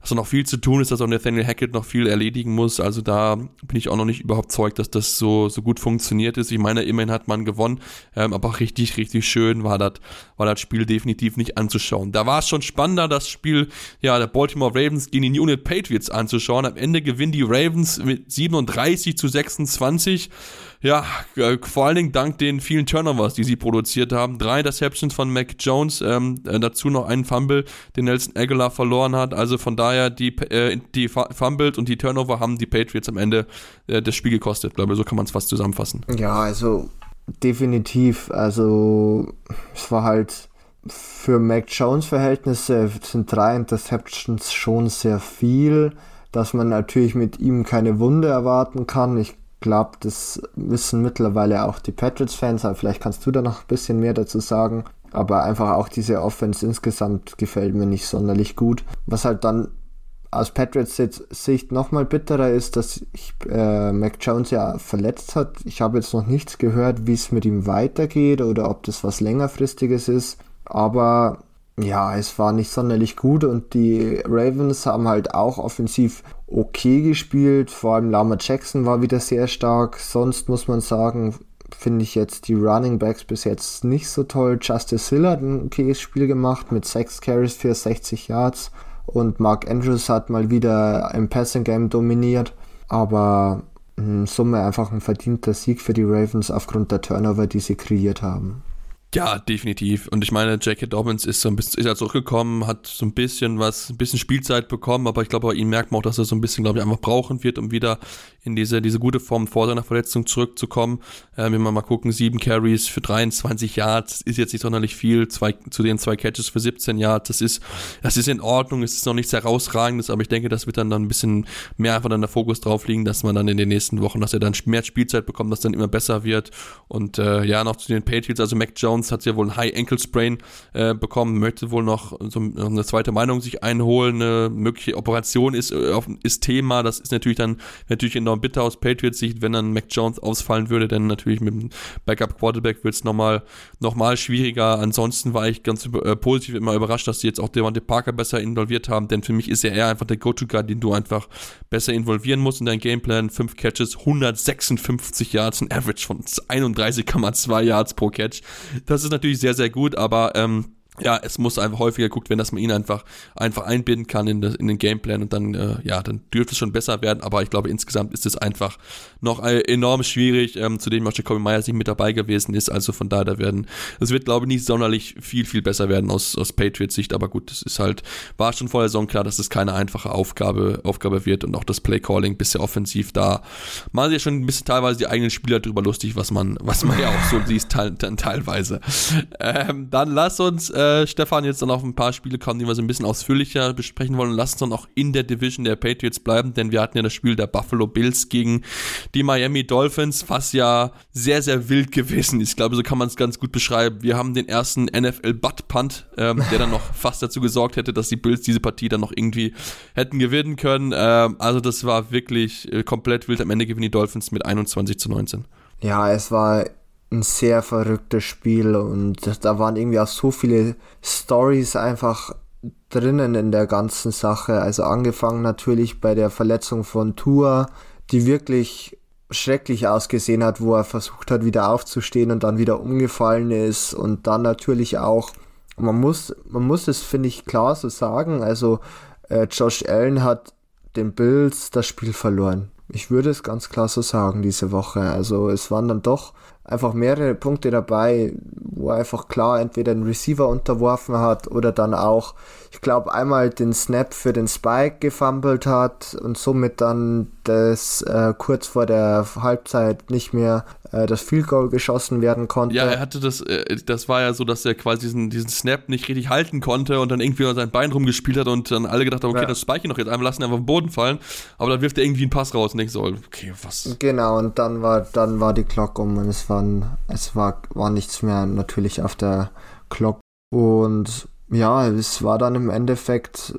dass da noch viel zu tun ist, dass auch Nathaniel Hackett noch viel erledigen muss. Also da bin ich auch noch nicht überzeugt, dass das so, so gut funktioniert ist. Ich meine, immerhin hat man gewonnen, ähm, aber richtig, richtig schön war das war das Spiel definitiv nicht anzuschauen. Da war es schon spannender, das Spiel ja, der Baltimore Ravens gegen die New Unit Patriots anzuschauen. Am Ende gewinnen die Ravens mit 37 zu 26. Ja, äh, vor allen Dingen dank den vielen Turnovers, die sie produziert haben. Drei Interceptions von Mac Jones, ähm, äh, dazu noch einen Fumble, den Nelson Aguilar verloren hat. Also von daher, die, äh, die Fumbles und die Turnover haben die Patriots am Ende äh, das Spiel gekostet. Ich glaube, so kann man es fast zusammenfassen. Ja, also definitiv. Also es war halt für Mac Jones Verhältnisse sind drei Interceptions schon sehr viel, dass man natürlich mit ihm keine Wunde erwarten kann. Ich glaube, das wissen mittlerweile auch die Patriots-Fans, aber vielleicht kannst du da noch ein bisschen mehr dazu sagen. Aber einfach auch diese Offense insgesamt gefällt mir nicht sonderlich gut. Was halt dann aus Patriots Sicht nochmal bitterer ist, dass ich, äh, Mac Jones ja verletzt hat. Ich habe jetzt noch nichts gehört, wie es mit ihm weitergeht oder ob das was längerfristiges ist. Aber ja, es war nicht sonderlich gut und die Ravens haben halt auch offensiv okay gespielt. Vor allem Lama Jackson war wieder sehr stark. Sonst muss man sagen, finde ich jetzt die Running Backs bis jetzt nicht so toll. Justice Hill hat ein okayes Spiel gemacht mit 6 Carries für 60 Yards und Mark Andrews hat mal wieder im Passing Game dominiert. Aber in Summe einfach ein verdienter Sieg für die Ravens aufgrund der Turnover, die sie kreiert haben. Ja, definitiv. Und ich meine, J.K. Dobbins ist so ein bisschen, ist ja zurückgekommen, hat so ein bisschen was, ein bisschen Spielzeit bekommen, aber ich glaube, bei ihm merkt man auch, dass er so ein bisschen, glaube ich, einfach brauchen wird, um wieder in diese, diese gute Form vor seiner Verletzung zurückzukommen. Äh, wenn wir mal gucken, sieben Carries für 23 Yards, ist jetzt nicht sonderlich viel, zwei, zu den zwei Catches für 17 Yards, das ist, das ist in Ordnung, es ist noch nichts herausragendes, aber ich denke, das wird dann, dann ein bisschen mehr einfach dann der Fokus drauf liegen, dass man dann in den nächsten Wochen, dass er dann mehr Spielzeit bekommt, dass dann immer besser wird. Und äh, ja, noch zu den Patriots, also Mac Jones Jones hat ja wohl ein High Ankle Sprain äh, bekommen, möchte wohl noch so eine zweite Meinung sich einholen. Eine mögliche Operation ist, äh, ist Thema. Das ist natürlich dann natürlich enorm bitter aus Patriots Sicht, wenn dann Mac Jones ausfallen würde, denn natürlich mit dem Backup Quarterback wird es nochmal noch mal schwieriger. Ansonsten war ich ganz äh, positiv immer überrascht, dass sie jetzt auch Devante Parker besser involviert haben, denn für mich ist er eher einfach der Go-To-Guy, den du einfach besser involvieren musst in dein Gameplan. Fünf Catches, 156 Yards, ein Average von 31,2 Yards pro Catch. Das ist natürlich sehr, sehr gut, aber ähm, ja, es muss einfach häufiger geguckt werden, dass man ihn einfach, einfach einbinden kann in, das, in den Gameplan und dann, äh, ja, dann dürfte es schon besser werden, aber ich glaube, insgesamt ist es einfach noch äh, enorm schwierig, ähm, zudem auch Jacoby Myers nicht mit dabei gewesen ist, also von daher, da werden, es wird, glaube ich, nicht sonderlich viel, viel besser werden aus, aus Patriots Sicht, aber gut, es ist halt, war schon vor der Saison klar, dass es keine einfache Aufgabe, Aufgabe wird und auch das Playcalling bisher offensiv da, sich ja schon ein bisschen teilweise die eigenen Spieler drüber lustig, was man, was man ja auch so liest, te teilweise. Ähm, dann lass uns, äh, äh, Stefan, jetzt dann auf ein paar Spiele kommen, die wir so ein bisschen ausführlicher besprechen wollen. Lass uns dann auch in der Division der Patriots bleiben, denn wir hatten ja das Spiel der Buffalo Bills gegen die Miami Dolphins, was ja sehr, sehr wild gewesen ist. Ich glaube, so kann man es ganz gut beschreiben. Wir haben den ersten NFL Butt Punt, ähm, der dann noch fast dazu gesorgt hätte, dass die Bills diese Partie dann noch irgendwie hätten gewinnen können. Ähm, also das war wirklich äh, komplett wild. Am Ende gewinnen die Dolphins mit 21 zu 19. Ja, es war ein sehr verrücktes Spiel und da waren irgendwie auch so viele Stories einfach drinnen in der ganzen Sache. Also angefangen natürlich bei der Verletzung von Tua, die wirklich schrecklich ausgesehen hat, wo er versucht hat, wieder aufzustehen und dann wieder umgefallen ist und dann natürlich auch, man muss, man muss es, finde ich, klar so sagen, also äh, Josh Allen hat den Bills das Spiel verloren. Ich würde es ganz klar so sagen diese Woche. Also es waren dann doch einfach mehrere Punkte dabei, wo er einfach klar entweder den Receiver unterworfen hat oder dann auch, ich glaube, einmal den Snap für den Spike gefummelt hat und somit dann das äh, kurz vor der Halbzeit nicht mehr äh, das Field Goal geschossen werden konnte. Ja, er hatte das, äh, das war ja so, dass er quasi diesen, diesen Snap nicht richtig halten konnte und dann irgendwie an sein Bein rumgespielt hat und dann alle gedacht haben, okay, ja. das Spike noch jetzt einmal lassen, einfach auf den Boden fallen, aber dann wirft er irgendwie einen Pass raus und denkt so, okay, was. Genau, und dann war, dann war die Glock um und es waren, es war, war nichts mehr natürlich auf der Glock. Und ja, es war dann im Endeffekt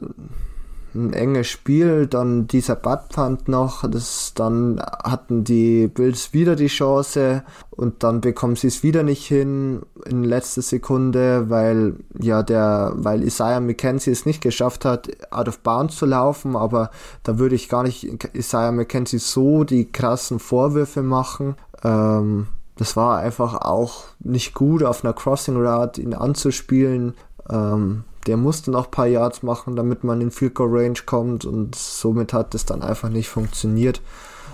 ein enges Spiel, dann dieser Buttpunt noch, das, dann hatten die Bills wieder die Chance und dann bekommen sie es wieder nicht hin in letzter Sekunde, weil ja der, weil Isaiah McKenzie es nicht geschafft hat, out of bounds zu laufen, aber da würde ich gar nicht Isaiah McKenzie so die krassen Vorwürfe machen. Ähm, das war einfach auch nicht gut, auf einer Crossing Route ihn anzuspielen. Ähm, der musste noch ein paar Yards machen, damit man in Field Goal Range kommt und somit hat es dann einfach nicht funktioniert.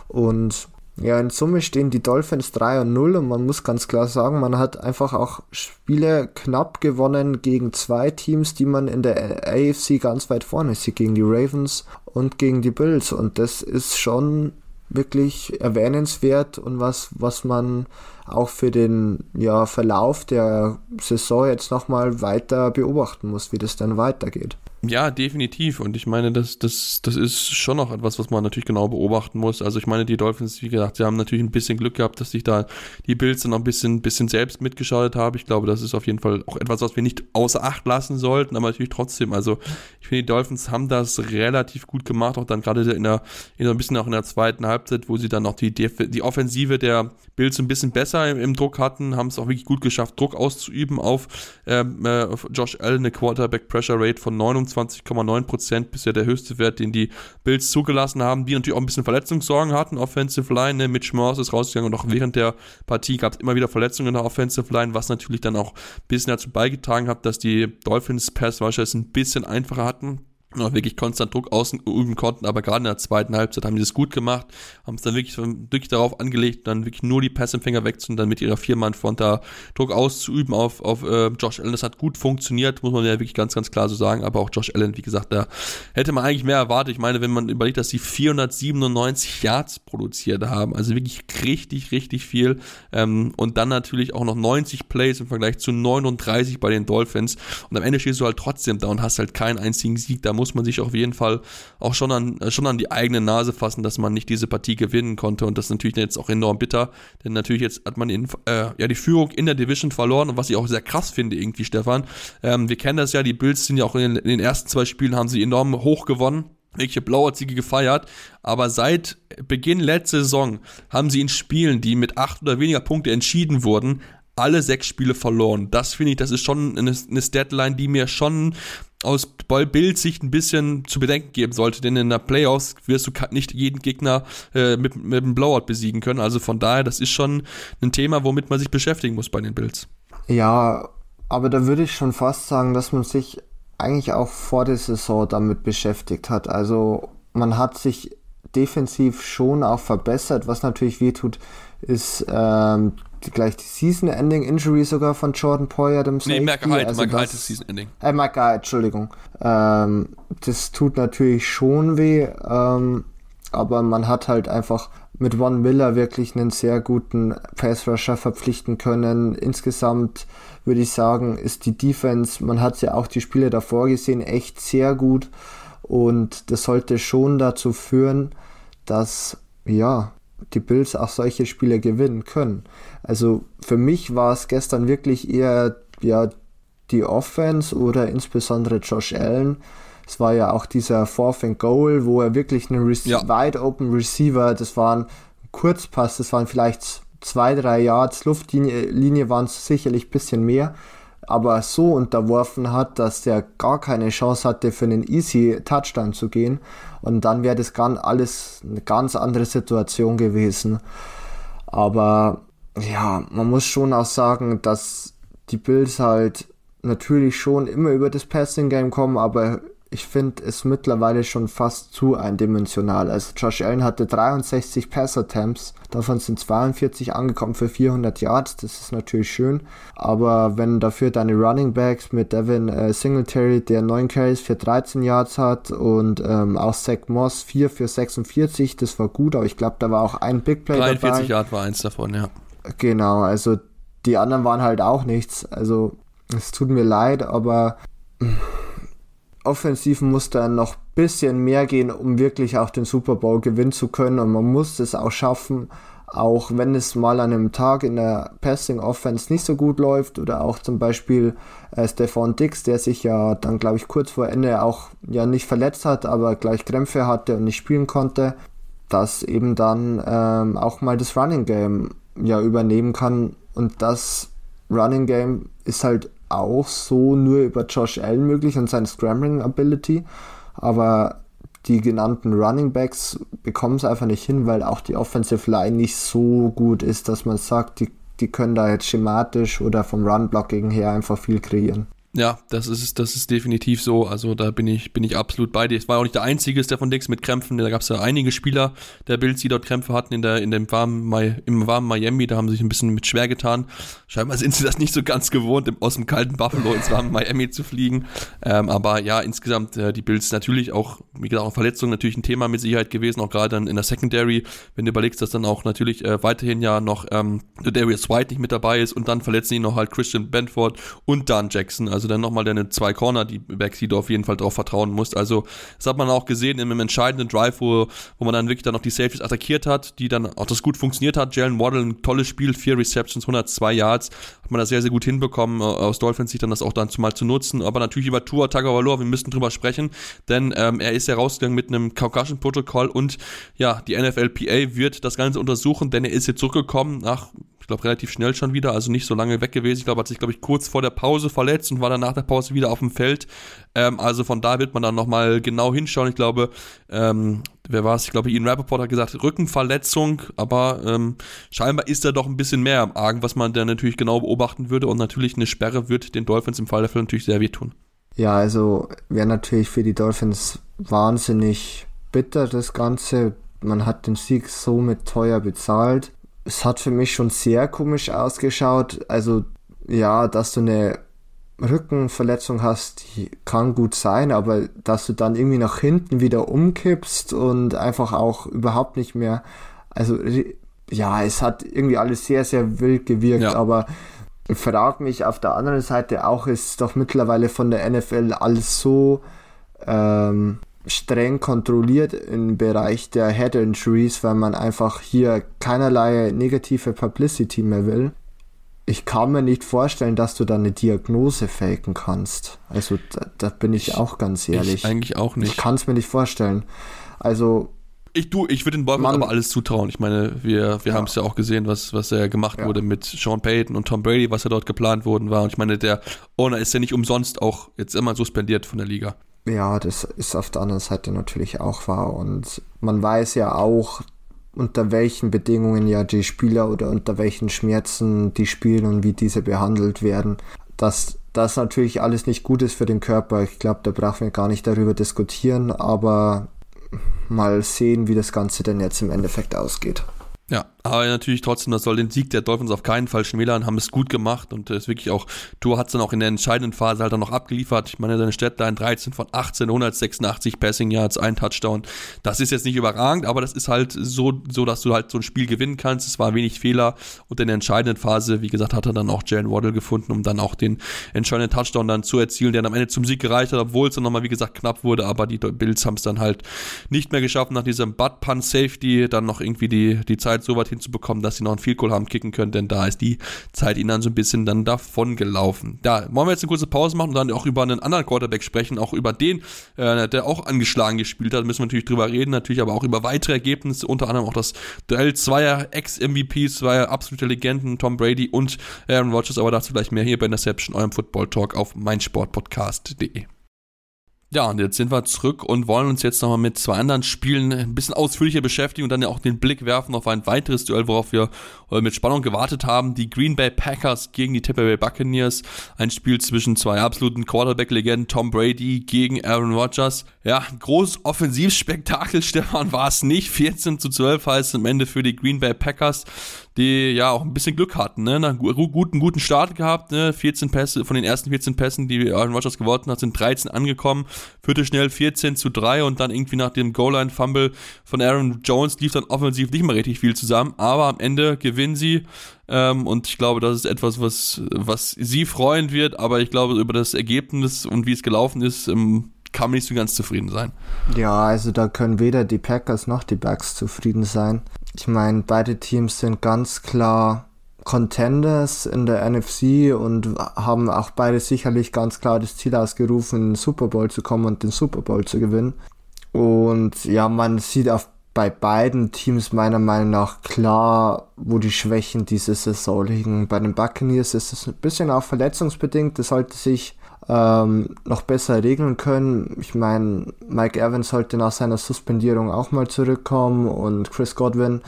Und ja, in Summe stehen die Dolphins 3 und 0 und man muss ganz klar sagen, man hat einfach auch Spiele knapp gewonnen gegen zwei Teams, die man in der AFC ganz weit vorne sieht, gegen die Ravens und gegen die Bills und das ist schon wirklich erwähnenswert und was, was man auch für den ja, Verlauf der Saison jetzt nochmal weiter beobachten muss, wie das dann weitergeht. Ja, definitiv. Und ich meine, das, das, das ist schon noch etwas, was man natürlich genau beobachten muss. Also ich meine, die Dolphins, wie gesagt, sie haben natürlich ein bisschen Glück gehabt, dass sich da die Bills dann noch ein bisschen, bisschen selbst mitgeschaut haben. Ich glaube, das ist auf jeden Fall auch etwas, was wir nicht außer Acht lassen sollten, aber natürlich trotzdem. Also ich finde, die Dolphins haben das relativ gut gemacht, auch dann gerade in der, in so ein bisschen auch in der zweiten Halbzeit, wo sie dann auch die, die Offensive der Bills ein bisschen besser im, im Druck hatten, haben es auch wirklich gut geschafft, Druck auszuüben auf, ähm, äh, auf Josh Allen, eine Quarterback Pressure Rate von 29,9% bisher der höchste Wert, den die Bills zugelassen haben, die natürlich auch ein bisschen Verletzungssorgen hatten, Offensive Line, ne? Mitch Morse ist rausgegangen und auch während der Partie gab es immer wieder Verletzungen in der Offensive Line, was natürlich dann auch ein bisschen dazu beigetragen hat, dass die Dolphins Pass wahrscheinlich ein bisschen einfacher hatten noch wirklich konstant Druck ausüben konnten, aber gerade in der zweiten Halbzeit haben die das gut gemacht, haben es dann wirklich, wirklich darauf angelegt, dann wirklich nur die Passempfänger wegzunehmen, dann mit ihrer Viermann-Front da Druck auszuüben auf, auf äh, Josh Allen. Das hat gut funktioniert, muss man ja wirklich ganz, ganz klar so sagen, aber auch Josh Allen, wie gesagt, da hätte man eigentlich mehr erwartet. Ich meine, wenn man überlegt, dass sie 497 Yards produziert haben, also wirklich richtig, richtig viel ähm, und dann natürlich auch noch 90 Plays im Vergleich zu 39 bei den Dolphins und am Ende stehst du halt trotzdem da und hast halt keinen einzigen Sieg, da muss muss man sich auf jeden Fall auch schon an, äh, schon an die eigene Nase fassen, dass man nicht diese Partie gewinnen konnte. Und das ist natürlich jetzt auch enorm bitter, denn natürlich jetzt hat man in, äh, ja die Führung in der Division verloren und was ich auch sehr krass finde, irgendwie, Stefan. Ähm, wir kennen das ja, die Bills sind ja auch in den, in den ersten zwei Spielen haben sie enorm hoch gewonnen welche Blauerzige gefeiert, aber seit Beginn letzter Saison haben sie in Spielen, die mit acht oder weniger Punkte entschieden wurden, alle sechs Spiele verloren. Das finde ich, das ist schon eine, eine Statline, die mir schon aus Bildsicht ein bisschen zu bedenken geben sollte, denn in der Playoffs wirst du nicht jeden Gegner äh, mit, mit einem Blowout besiegen können. Also von daher, das ist schon ein Thema, womit man sich beschäftigen muss bei den Bills. Ja, aber da würde ich schon fast sagen, dass man sich eigentlich auch vor der Saison damit beschäftigt hat. Also man hat sich defensiv schon auch verbessert. Was natürlich wehtut, ist ähm, die, gleich die Season-Ending-Injury sogar von Jordan Poyer, dem. Nee, Mark Hyde, also Mark Hyde ist Season-Ending. Äh, Mark Hyde, Entschuldigung. Ähm, das tut natürlich schon weh, ähm, aber man hat halt einfach mit Von Miller wirklich einen sehr guten Pass-Rusher verpflichten können. Insgesamt würde ich sagen, ist die Defense, man hat ja auch die Spiele davor gesehen, echt sehr gut. Und das sollte schon dazu führen, dass, ja, die Bills auch solche Spiele gewinnen können. Also für mich war es gestern wirklich eher, ja, die Offense oder insbesondere Josh Allen. Es war ja auch dieser Fourth and Goal, wo er wirklich einen Rece ja. wide open Receiver, das waren Kurzpass, das waren vielleicht zwei, drei Yards, Luftlinie Linie waren es sicherlich ein bisschen mehr, aber so unterworfen hat, dass der gar keine Chance hatte, für einen easy Touchdown zu gehen. Und dann wäre das ganz alles eine ganz andere Situation gewesen. Aber ja, man muss schon auch sagen, dass die Bills halt natürlich schon immer über das Passing Game kommen, aber ich finde es mittlerweile schon fast zu eindimensional. Also Josh Allen hatte 63 Pass-Attempts, davon sind 42 angekommen für 400 Yards, das ist natürlich schön. Aber wenn dafür deine Running Backs mit Devin äh, Singletary, der 9 Carries für 13 Yards hat und ähm, auch Zach Moss 4 für 46, das war gut, aber ich glaube, da war auch ein Big Play 43 dabei. 43 Yards war eins davon, ja. Genau, also die anderen waren halt auch nichts. Also es tut mir leid, aber offensiv muss da noch ein bisschen mehr gehen, um wirklich auch den Super Bowl gewinnen zu können. Und man muss es auch schaffen, auch wenn es mal an einem Tag in der Passing Offense nicht so gut läuft oder auch zum Beispiel äh, Stefan Dix, der sich ja dann glaube ich kurz vor Ende auch ja nicht verletzt hat, aber gleich Krämpfe hatte und nicht spielen konnte, dass eben dann ähm, auch mal das Running Game ja übernehmen kann und das Running Game ist halt auch so nur über Josh Allen möglich und seine Scrambling Ability. Aber die genannten Running Backs bekommen es einfach nicht hin, weil auch die Offensive Line nicht so gut ist, dass man sagt, die, die können da jetzt schematisch oder vom Run-Blocking her einfach viel kreieren. Ja, das ist, das ist definitiv so. Also da bin ich, bin ich absolut bei dir. Es war auch nicht der einzige Stefan Dix mit Krämpfen. Da gab es ja einige Spieler der Bills, die dort Krämpfe hatten in der, in dem warmen, im warmen Miami. Da haben sie sich ein bisschen mit schwer getan. Scheinbar sind sie das nicht so ganz gewohnt, aus dem kalten Buffalo ins warme Miami zu fliegen. Ähm, aber ja, insgesamt äh, die Bills natürlich auch, wie gesagt, auch Verletzungen natürlich ein Thema mit Sicherheit gewesen, auch gerade dann in der Secondary. Wenn du überlegst, dass dann auch natürlich äh, weiterhin ja noch ähm, Darius White nicht mit dabei ist und dann verletzen ihn noch halt Christian Benford und Dan Jackson. Also also dann nochmal deine zwei Corner, die Backs, die du auf jeden Fall drauf vertrauen musst. Also das hat man auch gesehen im, im entscheidenden Drive, wo, wo man dann wirklich dann noch die Safeties attackiert hat, die dann auch das gut funktioniert hat. Jalen Waddle, ein tolles Spiel, vier Receptions, 102 Yards, hat man das sehr, sehr gut hinbekommen, äh, aus Dolphins sich dann das auch dann zumal zu nutzen. Aber natürlich über Tua Tagovailoa, wir müssten drüber sprechen, denn ähm, er ist ja rausgegangen mit einem Concussion-Protokoll und ja, die NFLPA wird das Ganze untersuchen, denn er ist jetzt zurückgekommen nach ich glaube, relativ schnell schon wieder, also nicht so lange weg gewesen. Ich glaube, hat sich, glaube ich, kurz vor der Pause verletzt und war dann nach der Pause wieder auf dem Feld. Ähm, also von da wird man dann nochmal genau hinschauen. Ich glaube, ähm, wer war es? Ich glaube, Ian Rappaport hat gesagt, Rückenverletzung, aber ähm, scheinbar ist da doch ein bisschen mehr am Argen, was man dann natürlich genau beobachten würde. Und natürlich eine Sperre wird den Dolphins im Fall der Fälle natürlich sehr wehtun. Ja, also wäre natürlich für die Dolphins wahnsinnig bitter, das Ganze. Man hat den Sieg somit teuer bezahlt es hat für mich schon sehr komisch ausgeschaut. Also ja, dass du eine Rückenverletzung hast, kann gut sein, aber dass du dann irgendwie nach hinten wieder umkippst und einfach auch überhaupt nicht mehr, also ja, es hat irgendwie alles sehr, sehr wild gewirkt, ja. aber ich frage mich auf der anderen Seite auch, ist doch mittlerweile von der NFL alles so ähm, streng kontrolliert im Bereich der Head Injuries, weil man einfach hier keinerlei negative Publicity mehr will. Ich kann mir nicht vorstellen, dass du da eine Diagnose faken kannst. Also da, da bin ich, ich, auch ganz ehrlich. Ich eigentlich auch nicht. Ich kann es mir nicht vorstellen. Also ich du, ich würde den Dolphins aber alles zutrauen. Ich meine, wir, wir ja. haben es ja auch gesehen, was, was er gemacht ja. wurde mit Sean Payton und Tom Brady, was er dort geplant worden war. Und ich meine, der Owner ist ja nicht umsonst auch jetzt immer suspendiert von der Liga. Ja, das ist auf der anderen Seite natürlich auch wahr. Und man weiß ja auch, unter welchen Bedingungen ja die Spieler oder unter welchen Schmerzen die spielen und wie diese behandelt werden. Dass das natürlich alles nicht gut ist für den Körper. Ich glaube, da brauchen wir gar nicht darüber diskutieren, aber mal sehen, wie das Ganze denn jetzt im Endeffekt ausgeht. Ja, aber natürlich trotzdem, das soll den Sieg der Dolphins auf keinen Fall schmälern, haben es gut gemacht und ist wirklich auch, Tour hat es dann auch in der entscheidenden Phase halt dann noch abgeliefert. Ich meine, seine Städtlein 13 von 18, 186 Passing Yards, ein Touchdown. Das ist jetzt nicht überragend, aber das ist halt so, so, dass du halt so ein Spiel gewinnen kannst. Es war wenig Fehler und in der entscheidenden Phase, wie gesagt, hat er dann auch Jalen Waddle gefunden, um dann auch den entscheidenden Touchdown dann zu erzielen, der dann am Ende zum Sieg gereicht hat, obwohl es dann nochmal, wie gesagt, knapp wurde, aber die Bills haben es dann halt nicht mehr geschafft, nach diesem Butt-Punt-Safety dann noch irgendwie die, die Zeit so weit hinzubekommen, dass sie noch einen Field Goal haben kicken können, denn da ist die Zeit ihnen dann so ein bisschen dann davon gelaufen. Da wollen wir jetzt eine kurze Pause machen und dann auch über einen anderen Quarterback sprechen, auch über den, äh, der auch angeschlagen gespielt hat, müssen wir natürlich drüber reden, natürlich aber auch über weitere Ergebnisse, unter anderem auch das Duell zweier Ex-MVPs, zweier absolute Legenden, Tom Brady und Aaron Rodgers, aber dazu gleich mehr hier bei Interception, eurem Football Talk auf meinsportpodcast.de. Ja, und jetzt sind wir zurück und wollen uns jetzt nochmal mit zwei anderen Spielen ein bisschen ausführlicher beschäftigen und dann ja auch den Blick werfen auf ein weiteres Duell, worauf wir äh, mit Spannung gewartet haben. Die Green Bay Packers gegen die Tampa Bay Buccaneers. Ein Spiel zwischen zwei absoluten Quarterback-Legenden, Tom Brady gegen Aaron Rodgers. Ja, groß Offensivspektakel, Stefan, war es nicht. 14 zu 12 heißt es am Ende für die Green Bay Packers die ja auch ein bisschen Glück hatten, ne? Einen guten, guten Start gehabt, ne? 14 Pässe, von den ersten 14 Pässen, die Aaron Rodgers gewonnen hat, sind 13 angekommen, führte schnell 14 zu 3 und dann irgendwie nach dem Goal-Line-Fumble von Aaron Jones lief dann offensiv nicht mehr richtig viel zusammen, aber am Ende gewinnen sie ähm, und ich glaube, das ist etwas, was, was sie freuen wird, aber ich glaube, über das Ergebnis und wie es gelaufen ist, ähm, kann man nicht so ganz zufrieden sein. Ja, also da können weder die Packers noch die Bucks zufrieden sein. Ich meine, beide Teams sind ganz klar Contenders in der NFC und haben auch beide sicherlich ganz klar das Ziel ausgerufen, in den Super Bowl zu kommen und den Super Bowl zu gewinnen. Und ja, man sieht auf bei beiden Teams meiner Meinung nach klar, wo die Schwächen diese Saison liegen. Bei den Buccaneers ist es ein bisschen auch verletzungsbedingt. Das sollte sich ähm, noch besser regeln können. Ich meine, Mike Evans sollte nach seiner Suspendierung auch mal zurückkommen und Chris Godwin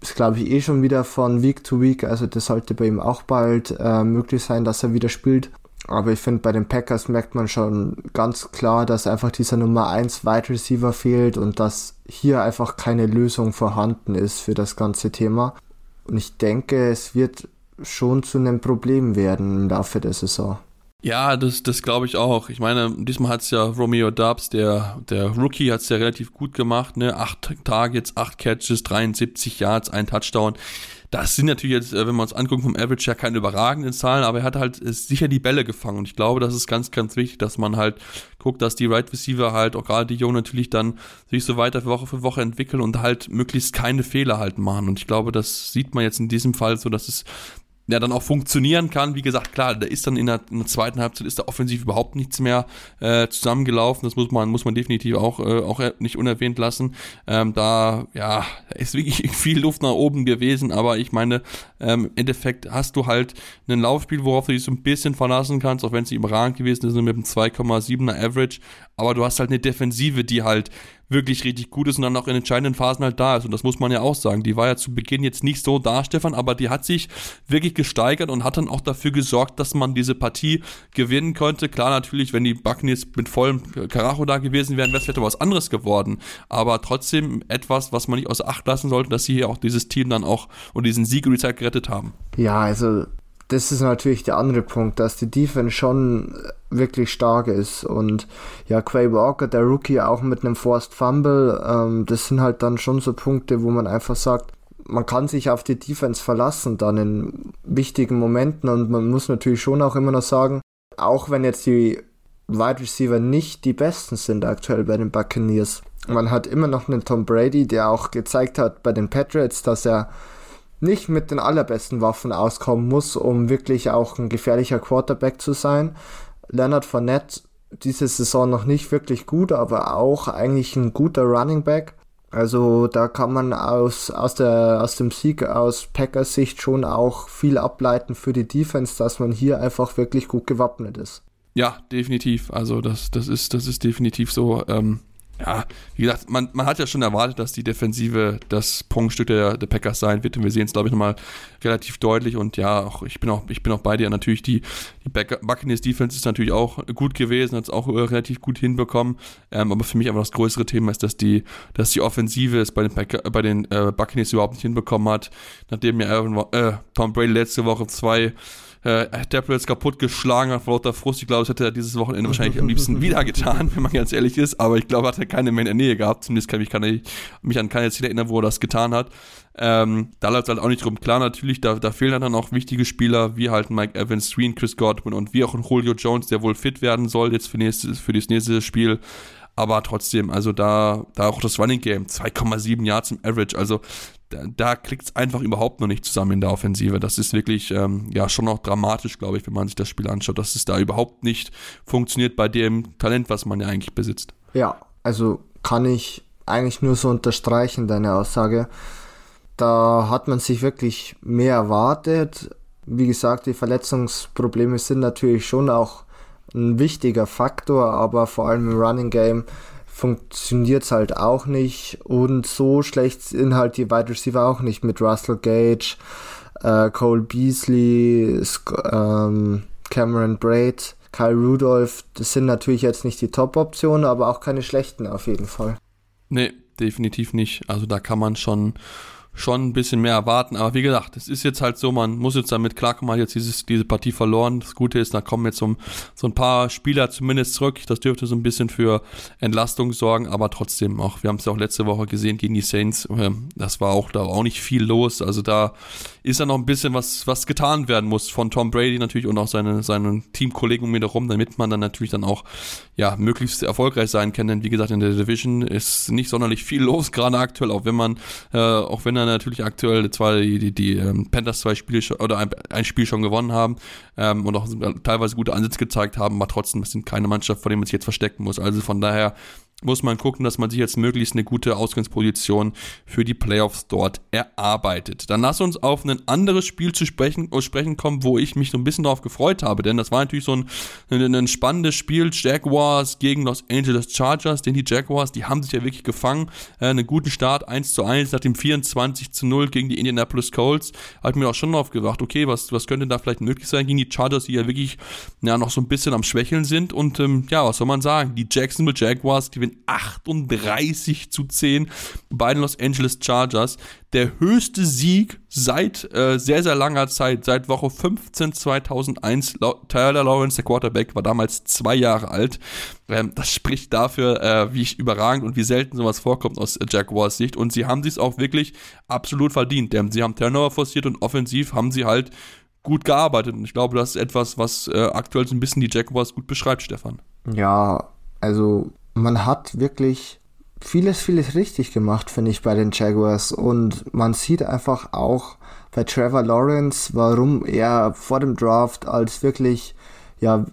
ist, glaube ich, eh schon wieder von Week to Week. Also das sollte bei ihm auch bald äh, möglich sein, dass er wieder spielt. Aber ich finde, bei den Packers merkt man schon ganz klar, dass einfach dieser Nummer 1 Wide Receiver fehlt und dass hier einfach keine Lösung vorhanden ist für das ganze Thema. Und ich denke, es wird schon zu einem Problem werden im Laufe der Saison. Ja, das, das glaube ich auch. Ich meine, diesmal hat es ja Romeo Dubs, der, der Rookie, hat es ja relativ gut gemacht. Ne? Acht Targets, acht Catches, 73 Yards, ein Touchdown. Das sind natürlich jetzt, äh, wenn wir uns angucken, vom Average ja keine überragenden Zahlen, aber er hat halt äh, sicher die Bälle gefangen. Und ich glaube, das ist ganz, ganz wichtig, dass man halt guckt, dass die Right Receiver halt, auch gerade die Jungen natürlich dann sich so weiter Woche für Woche entwickeln und halt möglichst keine Fehler halt machen. Und ich glaube, das sieht man jetzt in diesem Fall so, dass es ja dann auch funktionieren kann. Wie gesagt, klar, da ist dann in der, in der zweiten Halbzeit ist da offensiv überhaupt nichts mehr äh, zusammengelaufen. Das muss man muss man definitiv auch äh, auch nicht unerwähnt lassen. Ähm, da ja ist wirklich viel Luft nach oben gewesen, aber ich meine ähm, im Endeffekt hast du halt ein Laufspiel, worauf du dich so ein bisschen verlassen kannst, auch wenn es nicht überragend gewesen ist mit einem 2,7er Average. Aber du hast halt eine Defensive, die halt wirklich richtig gut ist und dann auch in entscheidenden Phasen halt da ist. Und das muss man ja auch sagen. Die war ja zu Beginn jetzt nicht so da, Stefan, aber die hat sich wirklich gesteigert und hat dann auch dafür gesorgt, dass man diese Partie gewinnen konnte. Klar, natürlich, wenn die Buccaneers mit vollem Karacho da gewesen wären, wäre es vielleicht was anderes geworden. Aber trotzdem etwas, was man nicht außer Acht lassen sollte, dass sie hier auch dieses Team dann auch und diesen Sieg über die Zeit gerettet haben. Ja, also das ist natürlich der andere Punkt, dass die Defense schon wirklich stark ist. Und ja, Quay Walker, der Rookie, auch mit einem Forced Fumble, ähm, das sind halt dann schon so Punkte, wo man einfach sagt, man kann sich auf die Defense verlassen dann in wichtigen Momenten und man muss natürlich schon auch immer noch sagen, auch wenn jetzt die Wide Receiver nicht die besten sind aktuell bei den Buccaneers, man hat immer noch einen Tom Brady, der auch gezeigt hat bei den Patriots, dass er nicht mit den allerbesten Waffen auskommen muss, um wirklich auch ein gefährlicher Quarterback zu sein. Leonard Fournette diese Saison noch nicht wirklich gut, aber auch eigentlich ein guter Running Back. Also da kann man aus, aus, der, aus dem Sieg aus Packers Sicht schon auch viel ableiten für die Defense, dass man hier einfach wirklich gut gewappnet ist. Ja, definitiv. Also das, das, ist, das ist definitiv so. Ähm, ja, wie gesagt, man, man hat ja schon erwartet, dass die Defensive das Prunkstück der, der Packers sein wird. Und wir sehen es, glaube ich, nochmal relativ deutlich. Und ja, auch, ich, bin auch, ich bin auch bei dir. Natürlich, die, die Buccaneers Defense ist natürlich auch gut gewesen, hat es auch relativ gut hinbekommen. Ähm, aber für mich aber das größere Thema ist, dass die, dass die Offensive es bei den, Packer, bei den äh, Buccaneers überhaupt nicht hinbekommen hat. Nachdem ja äh, Tom Brady letzte Woche zwei äh, Tablets kaputt geschlagen hat vor lauter Frust. Ich glaube, das hätte er dieses Wochenende wahrscheinlich am liebsten wieder getan, wenn man ganz ehrlich ist. Aber ich glaube, hat er keine mehr in der Nähe gehabt. Zumindest kann ich, kann ich mich an keine Ziele erinnern, wo er das getan hat. Ähm, da läuft es halt auch nicht drum. Klar, natürlich, da, da fehlen dann auch wichtige Spieler, wie halt Mike Evans, Stream, Chris Godwin und wie auch ein Julio Jones, der wohl fit werden soll jetzt für, nächstes, für das nächste Spiel. Aber trotzdem, also da, da auch das Running Game, 2,7 Yards im Average, also da, da klickt es einfach überhaupt noch nicht zusammen in der Offensive. Das ist wirklich ähm, ja schon noch dramatisch, glaube ich, wenn man sich das Spiel anschaut, dass es da überhaupt nicht funktioniert bei dem Talent, was man ja eigentlich besitzt. Ja, also kann ich eigentlich nur so unterstreichen, deine Aussage. Da hat man sich wirklich mehr erwartet. Wie gesagt, die Verletzungsprobleme sind natürlich schon auch ein wichtiger Faktor, aber vor allem im Running Game funktioniert es halt auch nicht. Und so schlecht sind halt die Wide Receiver auch nicht mit Russell Gage, äh, Cole Beasley, Sc ähm, Cameron Braid, Kyle Rudolph. Das sind natürlich jetzt nicht die Top-Optionen, aber auch keine schlechten auf jeden Fall. Nee, definitiv nicht. Also da kann man schon schon ein bisschen mehr erwarten. Aber wie gesagt, es ist jetzt halt so, man muss jetzt damit klarkommen, man hat jetzt dieses, diese Partie verloren. Das Gute ist, da kommen jetzt so, so ein paar Spieler zumindest zurück. Das dürfte so ein bisschen für Entlastung sorgen, aber trotzdem auch, wir haben es ja auch letzte Woche gesehen gegen die Saints, ähm, das war auch da auch nicht viel los. Also da ist ja noch ein bisschen was, was getan werden muss von Tom Brady natürlich und auch seine, seinen Teamkollegen um ihn herum, damit man dann natürlich dann auch, ja, möglichst erfolgreich sein kann. Denn wie gesagt, in der Division ist nicht sonderlich viel los, gerade aktuell, auch wenn man, äh, auch wenn er natürlich aktuell zwar die, die, die ähm, Panthers zwei Spiele schon, oder ein, ein, Spiel schon gewonnen haben ähm, und auch teilweise gute Ansätze gezeigt haben, aber trotzdem, es sind keine Mannschaft, vor dem man sich jetzt verstecken muss. Also von daher muss man gucken, dass man sich jetzt möglichst eine gute Ausgangsposition für die Playoffs dort erarbeitet. Dann lass uns auf ein anderes Spiel zu sprechen, uh, sprechen kommen, wo ich mich so ein bisschen darauf gefreut habe, denn das war natürlich so ein, ein, ein, spannendes Spiel, Jaguars gegen Los Angeles Chargers, denn die Jaguars, die haben sich ja wirklich gefangen, äh, einen guten Start, 1 zu 1, nach dem 24 zu 0 gegen die Indianapolis Colts, ich mir auch schon darauf gedacht, okay, was, was könnte da vielleicht möglich sein gegen die Chargers, die ja wirklich ja, noch so ein bisschen am Schwächeln sind. Und ähm, ja, was soll man sagen, die Jacksonville Jaguars gewinnen 38 zu 10 bei den Los Angeles Chargers. Der höchste Sieg seit äh, sehr, sehr langer Zeit, seit Woche 15 2001. Tyler Lawrence, der Quarterback, war damals zwei Jahre alt. Ähm, das spricht dafür, äh, wie überragend und wie selten sowas vorkommt aus Jaguars Sicht. Und sie haben es auch wirklich absolut verdient, denn sie haben Turnover forciert und offensiv haben sie halt gut gearbeitet. Und ich glaube, das ist etwas, was äh, aktuell so ein bisschen die Jaguars gut beschreibt, Stefan. Ja, also man hat wirklich vieles, vieles richtig gemacht, finde ich, bei den Jaguars. Und man sieht einfach auch bei Trevor Lawrence, warum er vor dem Draft als wirklich, ja,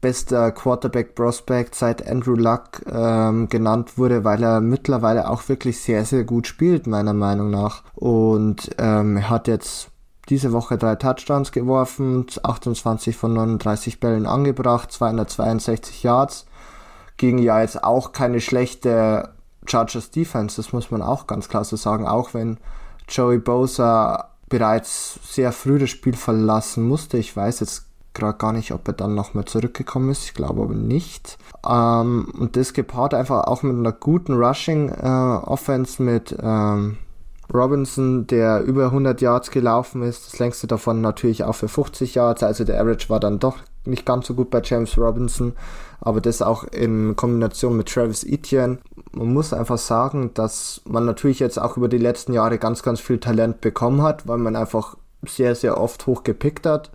bester Quarterback Prospect seit Andrew Luck ähm, genannt wurde, weil er mittlerweile auch wirklich sehr, sehr gut spielt, meiner Meinung nach. Und ähm, er hat jetzt diese Woche drei Touchdowns geworfen, 28 von 39 Bällen angebracht, 262 Yards gegen ja jetzt auch keine schlechte Chargers Defense, das muss man auch ganz klar so sagen, auch wenn Joey Bosa bereits sehr früh das Spiel verlassen musste. Ich weiß jetzt gerade gar nicht, ob er dann nochmal zurückgekommen ist. Ich glaube aber nicht. Ähm, und das gepaart einfach auch mit einer guten Rushing äh, Offense mit ähm, Robinson, der über 100 Yards gelaufen ist. Das längste davon natürlich auch für 50 Yards. Also der Average war dann doch nicht ganz so gut bei James Robinson aber das auch in Kombination mit Travis Etienne. Man muss einfach sagen, dass man natürlich jetzt auch über die letzten Jahre ganz, ganz viel Talent bekommen hat, weil man einfach sehr, sehr oft hoch gepickt hat.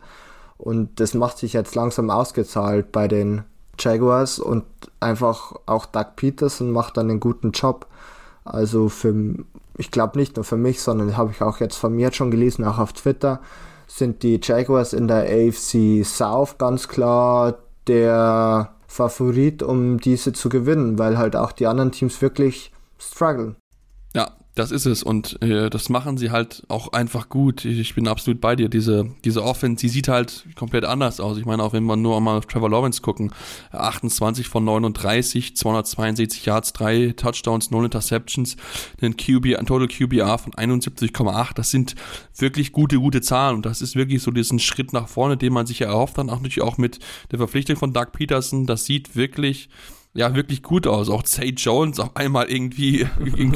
Und das macht sich jetzt langsam ausgezahlt bei den Jaguars und einfach auch Doug Peterson macht dann einen guten Job. Also für, ich glaube nicht nur für mich, sondern habe ich auch jetzt vermehrt schon gelesen, auch auf Twitter, sind die Jaguars in der AFC South ganz klar der Favorit, um diese zu gewinnen, weil halt auch die anderen Teams wirklich strugglen. Ja, das ist es und äh, das machen sie halt auch einfach gut. Ich, ich, bin absolut bei dir. Diese, diese Offense, die sieht halt komplett anders aus. Ich meine, auch wenn wir nur mal auf Trevor Lawrence gucken, 28 von 39, 262 Yards, 3 Touchdowns, 0 Interceptions, ein QB, ein Total QBR von 71,8. Das sind wirklich gute, gute Zahlen und das ist wirklich so diesen Schritt nach vorne, den man sich ja erhofft hat, auch natürlich auch mit der Verpflichtung von Doug Peterson. Das sieht wirklich ja wirklich gut aus. Auch Zay Jones auf einmal irgendwie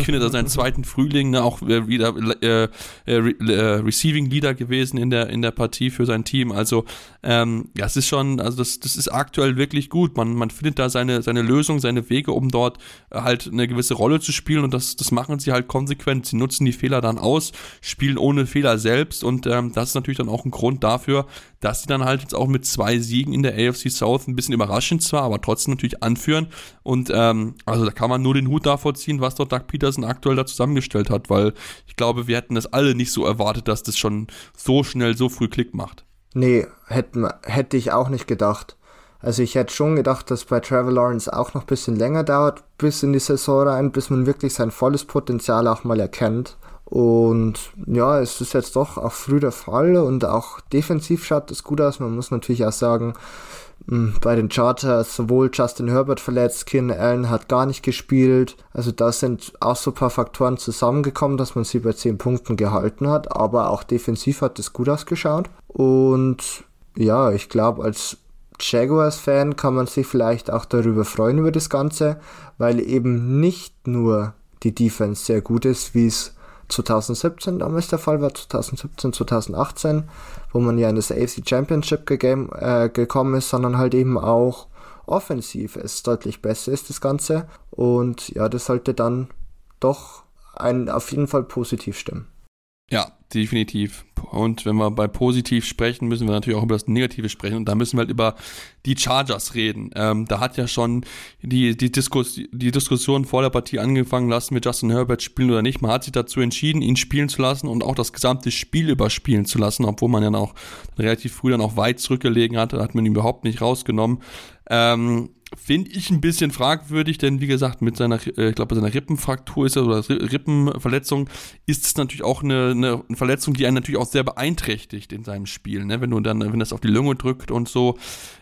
findet seinen zweiten Frühling, ne, auch wieder äh, äh, äh, Receiving Leader gewesen in der in der Partie für sein Team. Also ähm, ja, es ist schon, also das, das ist aktuell wirklich gut. Man, man findet da seine seine Lösung, seine Wege, um dort halt eine gewisse Rolle zu spielen und das das machen sie halt konsequent. Sie nutzen die Fehler dann aus, spielen ohne Fehler selbst und ähm, das ist natürlich dann auch ein Grund dafür, dass sie dann halt jetzt auch mit zwei Siegen in der AFC South ein bisschen überraschend zwar, aber trotzdem natürlich anführen. Und ähm, also da kann man nur den Hut davor ziehen, was dort Doug Peterson aktuell da zusammengestellt hat, weil ich glaube, wir hätten das alle nicht so erwartet, dass das schon so schnell, so früh Klick macht. Nee, hätte, hätte ich auch nicht gedacht. Also ich hätte schon gedacht, dass bei Trevor Lawrence auch noch ein bisschen länger dauert, bis in die Saison rein, bis man wirklich sein volles Potenzial auch mal erkennt. Und ja, es ist jetzt doch auch früh der Fall und auch defensiv schaut es gut aus. Man muss natürlich auch sagen, hm, bei den Charters sowohl Justin Herbert verletzt, Keen Allen hat gar nicht gespielt. Also da sind auch so ein paar Faktoren zusammengekommen, dass man sie bei 10 Punkten gehalten hat. Aber auch defensiv hat es gut ausgeschaut. Und ja, ich glaube, als Jaguars-Fan kann man sich vielleicht auch darüber freuen über das Ganze, weil eben nicht nur die Defense sehr gut ist, wie es 2017 damals der Fall war, 2017, 2018, wo man ja in das AFC Championship gegame, äh, gekommen ist, sondern halt eben auch offensiv es deutlich besser ist, das Ganze. Und ja, das sollte dann doch einen auf jeden Fall positiv stimmen. Ja, definitiv. Und wenn wir bei positiv sprechen, müssen wir natürlich auch über das Negative sprechen. Und da müssen wir halt über die Chargers reden. Ähm, da hat ja schon die, die, Diskus die Diskussion vor der Partie angefangen, lassen wir Justin Herbert spielen oder nicht. Man hat sich dazu entschieden, ihn spielen zu lassen und auch das gesamte Spiel überspielen zu lassen, obwohl man ja auch relativ früh dann auch weit zurückgelegen hatte. Da hat man ihn überhaupt nicht rausgenommen. Ähm, Finde ich ein bisschen fragwürdig, denn wie gesagt, mit seiner, äh, ich glaube, seiner Rippenfraktur ist er oder Rippenverletzung ist es natürlich auch eine, eine, Verletzung, die einen natürlich auch sehr beeinträchtigt in seinem Spiel, ne? Wenn du dann, wenn das auf die Lunge drückt und so.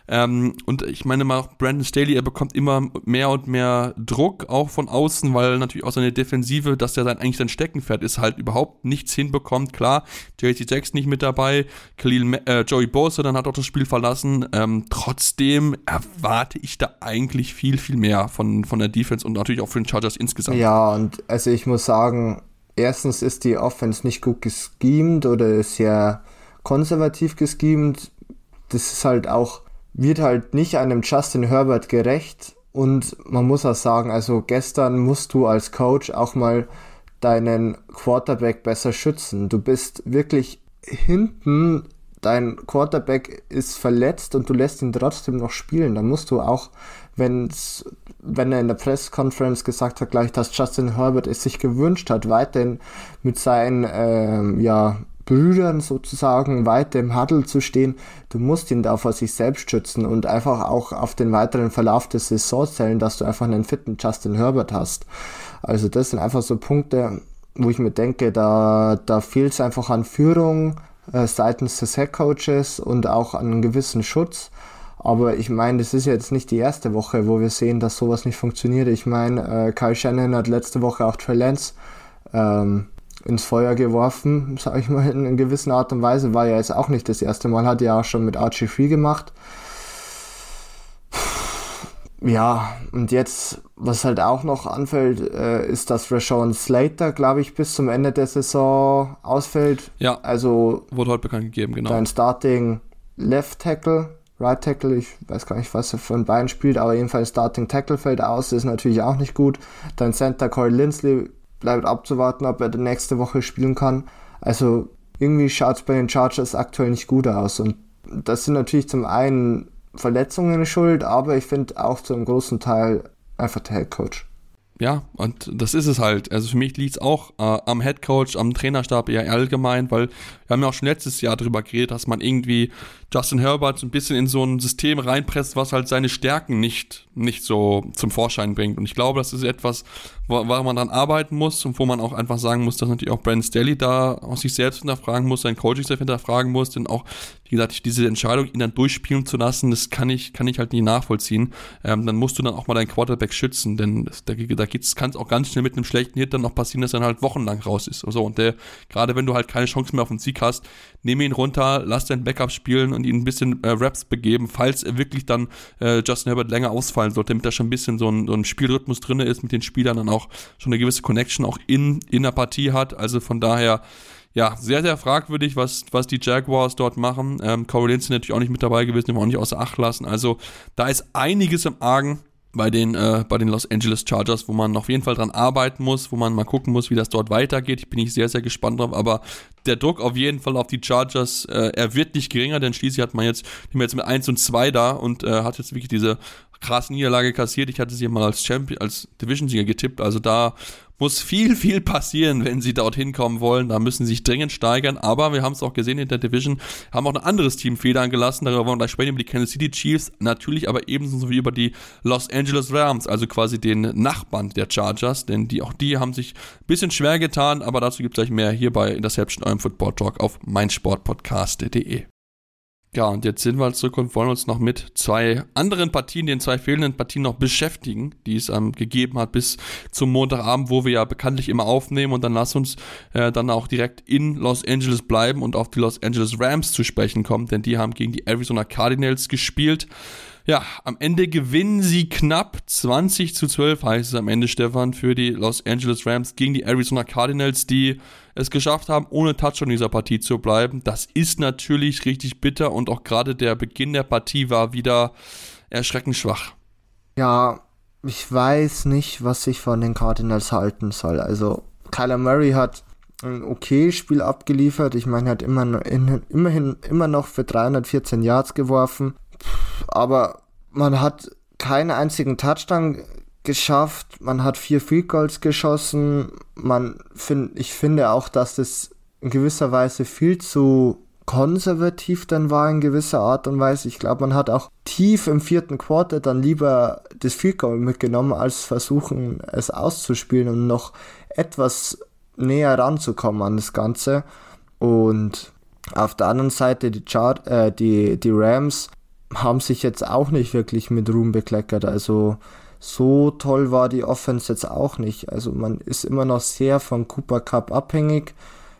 Ähm, und ich meine mal, Brandon Staley, er bekommt immer mehr und mehr Druck auch von außen, weil natürlich auch seine Defensive, dass er sein eigentlich sein Steckenpferd ist, halt überhaupt nichts hinbekommt. Klar, JC Jackson nicht mit dabei, Khalil, äh, Joey Bosa dann hat auch das Spiel verlassen. Ähm, trotzdem erwarte ich da eigentlich viel, viel mehr von, von der Defense und natürlich auch für den Chargers insgesamt. Ja, und also ich muss sagen, erstens ist die Offense nicht gut geschemt oder sehr konservativ geschemt. Das ist halt auch wird halt nicht einem Justin Herbert gerecht. Und man muss auch sagen, also gestern musst du als Coach auch mal deinen Quarterback besser schützen. Du bist wirklich hinten, dein Quarterback ist verletzt und du lässt ihn trotzdem noch spielen. Dann musst du auch, wenn's, wenn er in der Pressconference gesagt hat, gleich, dass Justin Herbert es sich gewünscht hat, weiterhin mit seinen ähm, ja, Brüdern sozusagen weiter im Huddle zu stehen. Du musst ihn da vor sich selbst schützen und einfach auch auf den weiteren Verlauf des Saisons zählen, dass du einfach einen fitten Justin Herbert hast. Also das sind einfach so Punkte, wo ich mir denke, da, da fehlt es einfach an Führung äh, seitens des Headcoaches und auch an einem gewissen Schutz. Aber ich meine, das ist jetzt nicht die erste Woche, wo wir sehen, dass sowas nicht funktioniert. Ich meine, äh, Kyle Shannon hat letzte Woche auch Trey Lance ähm, ins Feuer geworfen, sage ich mal, in einer gewissen Art und Weise. War ja jetzt auch nicht das erste Mal, hat ja auch schon mit Archie Free gemacht. Ja, und jetzt, was halt auch noch anfällt, äh, ist, dass Rashawn Slater, glaube ich, bis zum Ende der Saison ausfällt. Ja, also wurde heute bekannt gegeben, genau. Dein Starting Left Tackle, Right Tackle, ich weiß gar nicht, was er ein Bein spielt, aber jedenfalls Starting Tackle fällt aus, ist natürlich auch nicht gut. Dein Center Corey Lindsley bleibt abzuwarten, ob er die nächste Woche spielen kann. Also irgendwie schaut es bei den Chargers aktuell nicht gut aus. Und das sind natürlich zum einen Verletzungen schuld, aber ich finde auch zu einem großen Teil einfach der Head Coach ja, und das ist es halt. Also für mich liegt es auch äh, am Headcoach, am Trainerstab eher allgemein, weil wir haben ja auch schon letztes Jahr darüber geredet, dass man irgendwie Justin Herbert so ein bisschen in so ein System reinpresst, was halt seine Stärken nicht, nicht so zum Vorschein bringt. Und ich glaube, das ist etwas, wo, wo man dran arbeiten muss und wo man auch einfach sagen muss, dass natürlich auch Brandon Staley da aus sich selbst hinterfragen muss, sein Coaching selbst hinterfragen muss, denn auch, wie gesagt, diese Entscheidung, ihn dann durchspielen zu lassen, das kann ich, kann ich halt nicht nachvollziehen. Ähm, dann musst du dann auch mal deinen Quarterback schützen, denn das, da, da kann es auch ganz schnell mit einem schlechten Hit dann noch passieren, dass er dann halt wochenlang raus ist. So, und der, gerade wenn du halt keine Chance mehr auf den Sieg hast, nehme ihn runter, lass deinen Backup spielen und ihn ein bisschen äh, Raps begeben, falls wirklich dann äh, Justin Herbert länger ausfallen sollte, damit da schon ein bisschen so ein, so ein Spielrhythmus drin ist, mit den Spielern dann auch schon eine gewisse Connection auch in, in der Partie hat. Also von daher, ja, sehr, sehr fragwürdig, was, was die Jaguars dort machen. Ähm, Corey Lindsay natürlich auch nicht mit dabei gewesen, den wir auch nicht außer Acht lassen. Also da ist einiges im Argen bei den, äh, bei den Los Angeles Chargers, wo man auf jeden Fall dran arbeiten muss, wo man mal gucken muss, wie das dort weitergeht. Ich bin ich sehr, sehr gespannt drauf, aber der Druck auf jeden Fall auf die Chargers, äh, er wird nicht geringer, denn schließlich hat man jetzt, die jetzt mit 1 und 2 da und äh, hat jetzt wirklich diese krasse Niederlage kassiert. Ich hatte sie mal als Champion, als Division-Sieger getippt, also da muss viel, viel passieren, wenn sie dorthin kommen wollen. Da müssen sie sich dringend steigern. Aber wir haben es auch gesehen in der Division, haben auch ein anderes Team Federn gelassen. Darüber wollen wir gleich sprechen, über die Kansas City Chiefs. Natürlich aber ebenso wie über die Los Angeles Rams, also quasi den Nachbarn der Chargers. Denn die, auch die haben sich ein bisschen schwer getan. Aber dazu gibt es gleich mehr hier bei Interception, eurem Football Talk auf meinsportpodcast.de. Ja, und jetzt sind wir zurück und wollen uns noch mit zwei anderen Partien, den zwei fehlenden Partien noch beschäftigen, die es ähm, gegeben hat bis zum Montagabend, wo wir ja bekanntlich immer aufnehmen. Und dann lass uns äh, dann auch direkt in Los Angeles bleiben und auf die Los Angeles Rams zu sprechen kommen, denn die haben gegen die Arizona Cardinals gespielt. Ja, am Ende gewinnen sie knapp 20 zu 12, heißt es am Ende, Stefan, für die Los Angeles Rams gegen die Arizona Cardinals, die es geschafft haben, ohne Touchdown in dieser Partie zu bleiben. Das ist natürlich richtig bitter und auch gerade der Beginn der Partie war wieder erschreckend schwach. Ja, ich weiß nicht, was ich von den Cardinals halten soll. Also, Kyler Murray hat ein okay Spiel abgeliefert. Ich meine, er hat immer, immerhin immer noch für 314 Yards geworfen aber man hat keinen einzigen Touchdown geschafft, man hat vier Field Goals geschossen, man find, ich finde auch, dass das in gewisser Weise viel zu konservativ dann war in gewisser Art und Weise. Ich glaube, man hat auch tief im vierten Quarter dann lieber das Field Goal mitgenommen, als versuchen, es auszuspielen und noch etwas näher ranzukommen an das Ganze. Und auf der anderen Seite die, Chart, äh, die, die Rams haben sich jetzt auch nicht wirklich mit Ruhm bekleckert. Also so toll war die Offense jetzt auch nicht. Also man ist immer noch sehr von Cooper Cup abhängig.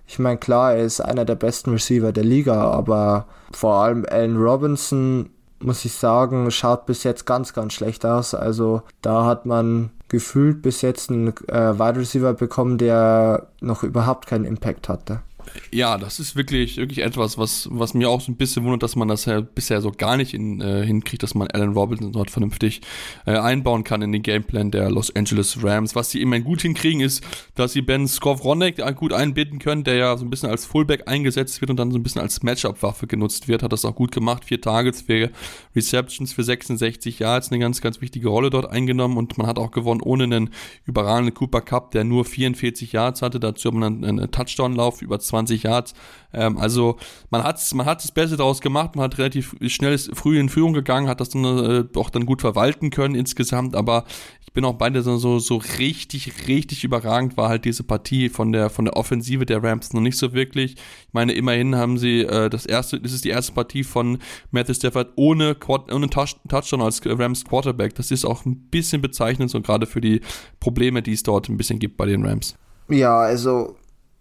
Ich meine, klar, er ist einer der besten Receiver der Liga, aber vor allem Allen Robinson, muss ich sagen, schaut bis jetzt ganz, ganz schlecht aus. Also da hat man gefühlt bis jetzt einen äh, Wide Receiver bekommen, der noch überhaupt keinen Impact hatte. Ja, das ist wirklich, wirklich etwas, was, was mir auch so ein bisschen wundert, dass man das ja bisher so gar nicht in, äh, hinkriegt, dass man Alan Robinson dort vernünftig äh, einbauen kann in den Gameplan der Los Angeles Rams. Was sie immerhin gut hinkriegen, ist, dass sie Ben Skowronek gut einbinden können, der ja so ein bisschen als Fullback eingesetzt wird und dann so ein bisschen als Matchup-Waffe genutzt wird. Hat das auch gut gemacht. Vier Targets, vier Receptions für 66 Yards, eine ganz, ganz wichtige Rolle dort eingenommen und man hat auch gewonnen ohne einen überragenden Cooper Cup, der nur 44 Yards hatte. Dazu hat man einen, einen Touchdown-Lauf über 20 20 Yards. Ähm, also man hat man hat das Beste daraus gemacht, man hat relativ schnell früh in Führung gegangen, hat das dann äh, auch dann gut verwalten können insgesamt, aber ich bin auch beide so, so richtig, richtig überragend war halt diese Partie von der, von der Offensive der Rams noch nicht so wirklich. Ich meine, immerhin haben sie äh, das erste, das ist die erste Partie von Matthew Stafford ohne, ohne Touchdown als Rams Quarterback. Das ist auch ein bisschen bezeichnend, so gerade für die Probleme, die es dort ein bisschen gibt bei den Rams. Ja, also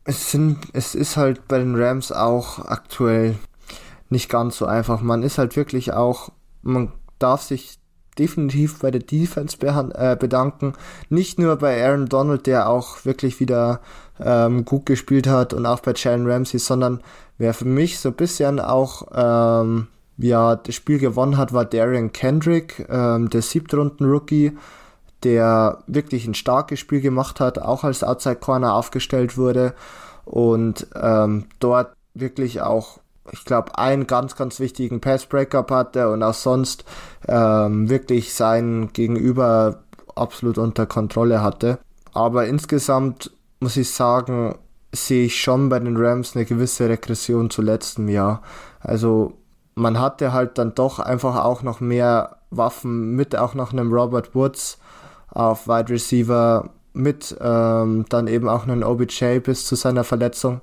es sind, es ist halt bei den Rams auch aktuell nicht ganz so einfach. Man ist halt wirklich auch, man darf sich definitiv bei der Defense äh, bedanken. Nicht nur bei Aaron Donald, der auch wirklich wieder ähm, gut gespielt hat und auch bei Jalen Ramsey, sondern wer für mich so ein bisschen auch ähm, ja, das Spiel gewonnen hat, war Darian Kendrick, ähm, der Siebtrunden-Rookie der wirklich ein starkes Spiel gemacht hat, auch als Outside Corner aufgestellt wurde und ähm, dort wirklich auch, ich glaube, einen ganz, ganz wichtigen Pass-Breakup hatte und auch sonst ähm, wirklich sein Gegenüber absolut unter Kontrolle hatte. Aber insgesamt muss ich sagen, sehe ich schon bei den Rams eine gewisse Regression zu letztem Jahr. Also man hatte halt dann doch einfach auch noch mehr Waffen mit auch noch einem Robert Woods auf Wide Receiver mit ähm, dann eben auch einen OBJ bis zu seiner Verletzung.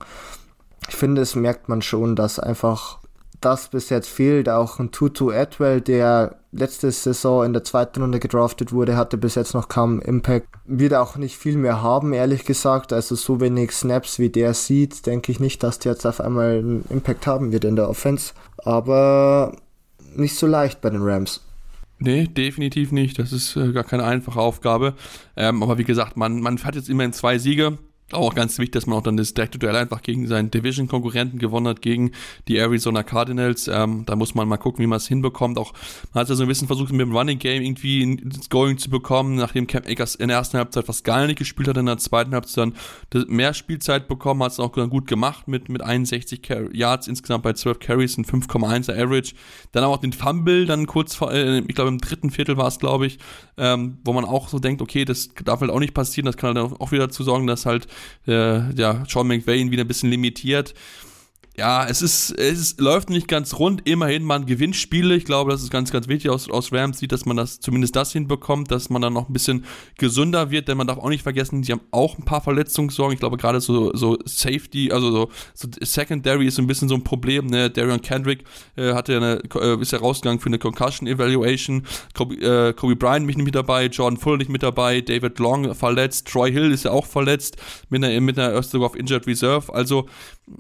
Ich finde, es merkt man schon, dass einfach das bis jetzt fehlt. Auch ein Tutu Atwell, der letzte Saison in der zweiten Runde gedraftet wurde, hatte bis jetzt noch kaum Impact. Wird auch nicht viel mehr haben, ehrlich gesagt. Also so wenig Snaps wie der sieht, denke ich nicht, dass der jetzt auf einmal einen Impact haben wird in der Offense. Aber nicht so leicht bei den Rams. Nee, definitiv nicht. Das ist äh, gar keine einfache Aufgabe. Ähm, aber wie gesagt, man, man hat jetzt immerhin zwei Siege. Auch ganz wichtig, dass man auch dann das direkte Duell einfach gegen seinen Division-Konkurrenten gewonnen hat, gegen die Arizona Cardinals. Ähm, da muss man mal gucken, wie man es hinbekommt. Auch man hat ja so ein bisschen versucht, mit dem Running Game irgendwie ins Going zu bekommen, nachdem Cam Akers in der ersten Halbzeit fast gar nicht gespielt hat, in der zweiten Halbzeit dann mehr Spielzeit bekommen, hat es auch gut gemacht mit, mit 61 Yards insgesamt bei 12 Carries und 5,1er Average. Dann auch den Fumble, dann kurz vor, äh, ich glaube im dritten Viertel war es, glaube ich, ähm, wo man auch so denkt, okay, das darf halt auch nicht passieren, das kann halt auch wieder dazu sorgen, dass halt äh, ja, Sean McVay ihn wieder ein bisschen limitiert ja, es ist, es läuft nicht ganz rund. Immerhin, man gewinnt Spiele. Ich glaube, das ist ganz, ganz wichtig aus, aus Rams sieht, dass man das zumindest das hinbekommt, dass man dann noch ein bisschen gesünder wird, denn man darf auch nicht vergessen, sie haben auch ein paar Verletzungssorgen. Ich glaube, gerade so, so Safety, also so, so Secondary ist ein bisschen so ein Problem. Ne? Darion Kendrick äh, hatte eine, äh, ist ja rausgegangen für eine Concussion Evaluation. Kobe, äh, Kobe Bryant mich nicht mit dabei, Jordan Fuller nicht mit dabei, David Long verletzt, Troy Hill ist ja auch verletzt mit einer, mit einer auf Injured Reserve. Also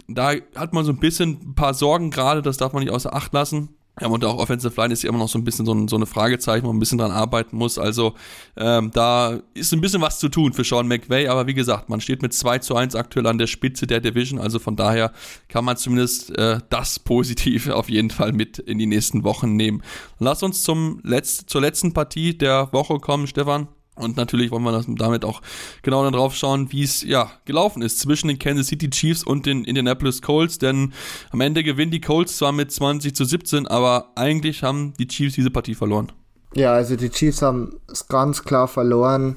da hat man so ein bisschen ein paar Sorgen gerade, das darf man nicht außer Acht lassen. Ja, und auch Offensive Line ist ja immer noch so ein bisschen so, ein, so eine Fragezeichen, wo man ein bisschen dran arbeiten muss. Also ähm, da ist ein bisschen was zu tun für Sean McVay, aber wie gesagt, man steht mit 2 zu 1 aktuell an der Spitze der Division, also von daher kann man zumindest äh, das positiv auf jeden Fall mit in die nächsten Wochen nehmen. Lass uns zum Letz zur letzten Partie der Woche kommen, Stefan. Und natürlich wollen wir damit auch genau dann drauf schauen, wie es ja gelaufen ist zwischen den Kansas City Chiefs und den Indianapolis Colts. Denn am Ende gewinnen die Colts zwar mit 20 zu 17, aber eigentlich haben die Chiefs diese Partie verloren. Ja, also die Chiefs haben es ganz klar verloren.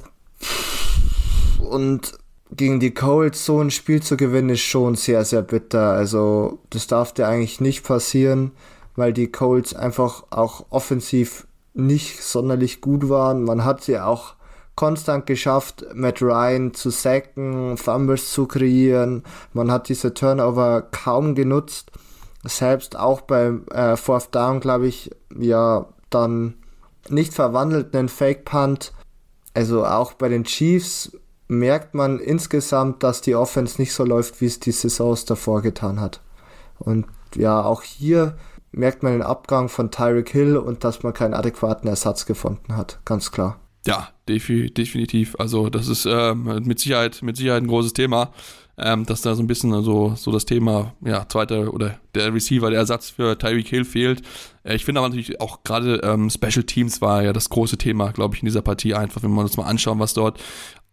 Und gegen die Colts so ein Spiel zu gewinnen, ist schon sehr, sehr bitter. Also das darf dir eigentlich nicht passieren, weil die Colts einfach auch offensiv nicht sonderlich gut waren. Man hat sie auch konstant geschafft, Matt Ryan zu sacken, Fumbles zu kreieren. Man hat diese Turnover kaum genutzt. Selbst auch beim äh, Fourth Down, glaube ich, ja, dann nicht verwandelt einen Fake Punt. Also auch bei den Chiefs merkt man insgesamt, dass die Offense nicht so läuft, wie es die Saisons davor getan hat. Und ja, auch hier merkt man den Abgang von Tyreek Hill und dass man keinen adäquaten Ersatz gefunden hat, ganz klar. Ja, definitiv. Also das ist ähm, mit Sicherheit, mit Sicherheit ein großes Thema, ähm, dass da so ein bisschen also so das Thema, ja, zweiter oder der Receiver, der Ersatz für Tyreek Hill fehlt. Äh, ich finde aber natürlich auch gerade ähm, Special Teams war ja das große Thema, glaube ich, in dieser Partie einfach, wenn wir uns mal anschauen, was dort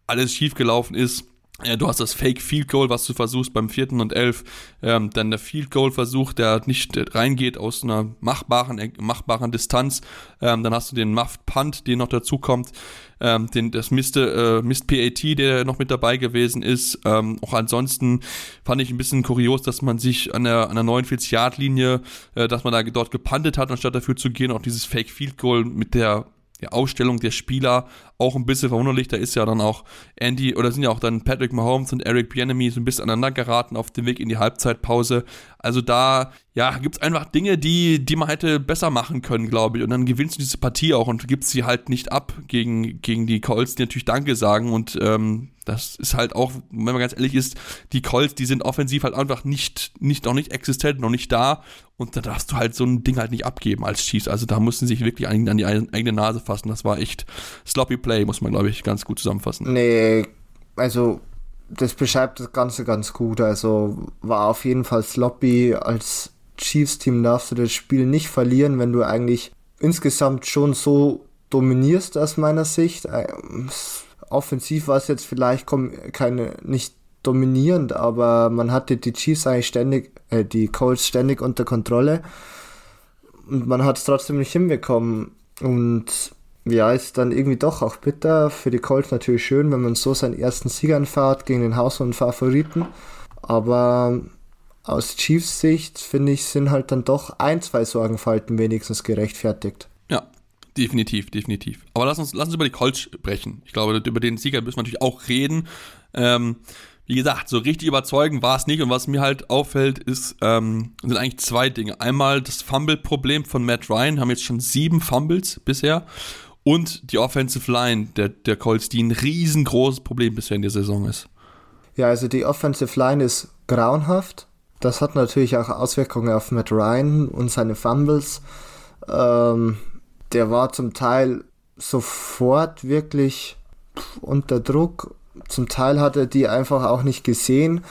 alles schiefgelaufen ist ja, du hast das Fake Field Goal, was du versuchst beim vierten und elf. Ähm, dann der Field Goal Versuch, der nicht reingeht aus einer machbaren, äh, machbaren Distanz. Ähm, dann hast du den Muffed Punt, der noch dazu kommt. Ähm, den, das Mist, äh, Mist PAT, der noch mit dabei gewesen ist. Ähm, auch ansonsten fand ich ein bisschen kurios, dass man sich an der, an der 49 Yard Linie, äh, dass man da dort gepantet hat, anstatt dafür zu gehen. Auch dieses Fake Field Goal mit der die Ausstellung der Spieler auch ein bisschen verwunderlich. Da ist ja dann auch Andy, oder sind ja auch dann Patrick Mahomes und Eric Bienemy so ein bisschen aneinander geraten auf dem Weg in die Halbzeitpause. Also da, ja, gibt es einfach Dinge, die, die man hätte besser machen können, glaube ich. Und dann gewinnst du diese Partie auch und gibst sie halt nicht ab gegen, gegen die Colts, die natürlich Danke sagen. Und ähm, das ist halt auch, wenn man ganz ehrlich ist, die Colts, die sind offensiv halt einfach nicht, nicht, noch nicht existent, noch nicht da. Und da darfst du halt so ein Ding halt nicht abgeben als Chiefs. Also da mussten sich wirklich an die eigene Nase fassen. Das war echt sloppy play, muss man, glaube ich, ganz gut zusammenfassen. Nee, also das beschreibt das Ganze ganz gut. Also war auf jeden Fall sloppy. Als Chiefs-Team darfst du das Spiel nicht verlieren, wenn du eigentlich insgesamt schon so dominierst aus meiner Sicht. Ähm, offensiv war es jetzt vielleicht keine nicht dominierend, aber man hatte die Chiefs eigentlich ständig, äh, die Colts ständig unter Kontrolle und man hat es trotzdem nicht hinbekommen. Und ja, ist dann irgendwie doch auch bitter. Für die Colts natürlich schön, wenn man so seinen ersten Sieg anfahrt gegen den Haus- und Favoriten. Aber aus Chiefs Sicht, finde ich, sind halt dann doch ein, zwei Sorgenfalten wenigstens gerechtfertigt. Definitiv, definitiv. Aber lass uns, lass uns über die Colts sprechen. Ich glaube, über den Sieger müssen wir natürlich auch reden. Ähm, wie gesagt, so richtig überzeugend war es nicht. Und was mir halt auffällt, ist, ähm, sind eigentlich zwei Dinge. Einmal das Fumble-Problem von Matt Ryan, haben jetzt schon sieben Fumbles bisher. Und die Offensive Line der, der Colts, die ein riesengroßes Problem bisher in der Saison ist. Ja, also die Offensive Line ist grauenhaft. Das hat natürlich auch Auswirkungen auf Matt Ryan und seine Fumbles. Ähm, der war zum Teil sofort wirklich unter Druck zum Teil hat er die einfach auch nicht gesehen.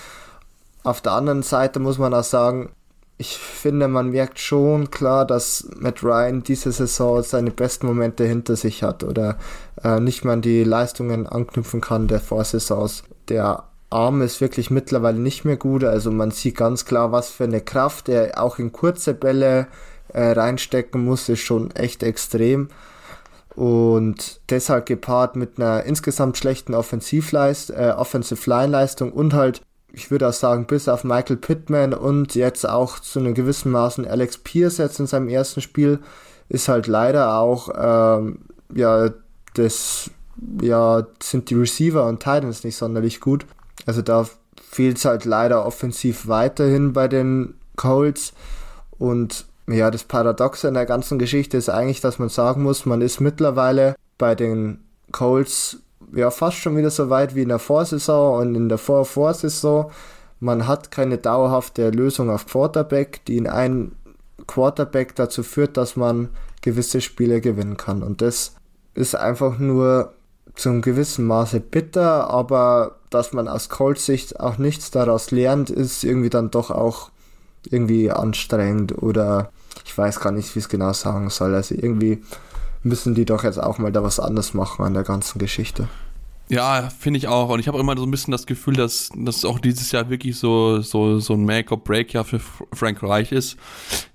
Auf der anderen Seite muss man auch sagen, ich finde, man merkt schon klar, dass Matt Ryan diese Saison seine besten Momente hinter sich hat oder äh, nicht mehr an die Leistungen anknüpfen kann der Vorsaisons. Der Arm ist wirklich mittlerweile nicht mehr gut, also man sieht ganz klar, was für eine Kraft er auch in kurze Bälle äh, reinstecken muss, ist schon echt extrem. Und deshalb gepaart mit einer insgesamt schlechten Offensivleist äh, Offensive Line Leistung und halt, ich würde auch sagen, bis auf Michael Pittman und jetzt auch zu einem gewissen Maßen Alex Pierce jetzt in seinem ersten Spiel, ist halt leider auch, ähm, ja, das, ja, sind die Receiver und Titans nicht sonderlich gut. Also da fehlt es halt leider offensiv weiterhin bei den Colts und ja, das Paradoxe in der ganzen Geschichte ist eigentlich, dass man sagen muss, man ist mittlerweile bei den Colts ja fast schon wieder so weit wie in der Vorsaison und in der Vor-Vorsaison. Man hat keine dauerhafte Lösung auf Quarterback, die in einen Quarterback dazu führt, dass man gewisse Spiele gewinnen kann. Und das ist einfach nur zum gewissen Maße bitter, aber dass man aus Colts Sicht auch nichts daraus lernt, ist irgendwie dann doch auch irgendwie anstrengend oder ich weiß gar nicht, wie es genau sagen soll. Also irgendwie müssen die doch jetzt auch mal da was anderes machen an der ganzen Geschichte. Ja, finde ich auch. Und ich habe immer so ein bisschen das Gefühl, dass das auch dieses Jahr wirklich so, so, so ein Make-or-Break-Jahr für Frank Reich ist.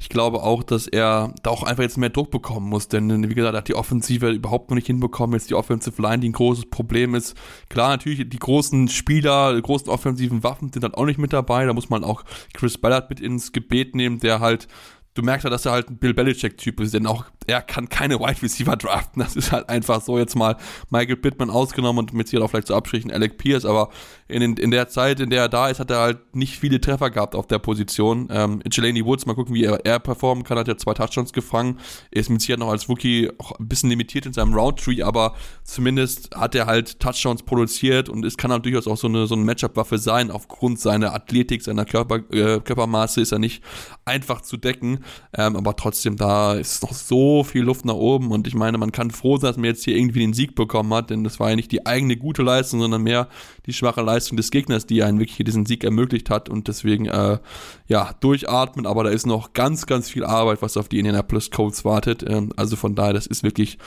Ich glaube auch, dass er da auch einfach jetzt mehr Druck bekommen muss. Denn, wie gesagt, hat die Offensive überhaupt noch nicht hinbekommen. Jetzt die Offensive Line, die ein großes Problem ist. Klar, natürlich, die großen Spieler, die großen offensiven Waffen sind dann auch nicht mit dabei. Da muss man auch Chris Ballard mit ins Gebet nehmen, der halt du merkst ja, dass er halt ein Bill Belichick-Typ ist, denn auch er kann keine Wide Receiver draften. Das ist halt einfach so jetzt mal Michael Pittman ausgenommen und mit sich auch vielleicht zu abstrichen Alec Pierce, aber in, in der Zeit, in der er da ist, hat er halt nicht viele Treffer gehabt auf der Position. Ähm, Jelani Woods, mal gucken, wie er, er performen kann, hat ja zwei Touchdowns gefangen. Ist mit Sicherheit noch als Rookie ein bisschen limitiert in seinem Roundtree, aber zumindest hat er halt Touchdowns produziert und es kann halt durchaus auch so eine, so eine Matchup-Waffe sein. Aufgrund seiner Athletik, seiner Körper, äh, Körpermaße ist er nicht einfach zu decken, ähm, aber trotzdem, da ist noch so viel Luft nach oben und ich meine, man kann froh sein, dass man jetzt hier irgendwie den Sieg bekommen hat, denn das war ja nicht die eigene gute Leistung, sondern mehr die schwache Leistung des Gegners, die einen wirklich diesen Sieg ermöglicht hat und deswegen, äh, ja, durchatmen, aber da ist noch ganz, ganz viel Arbeit, was auf die Indianapolis Colts wartet, ähm, also von daher, das ist wirklich,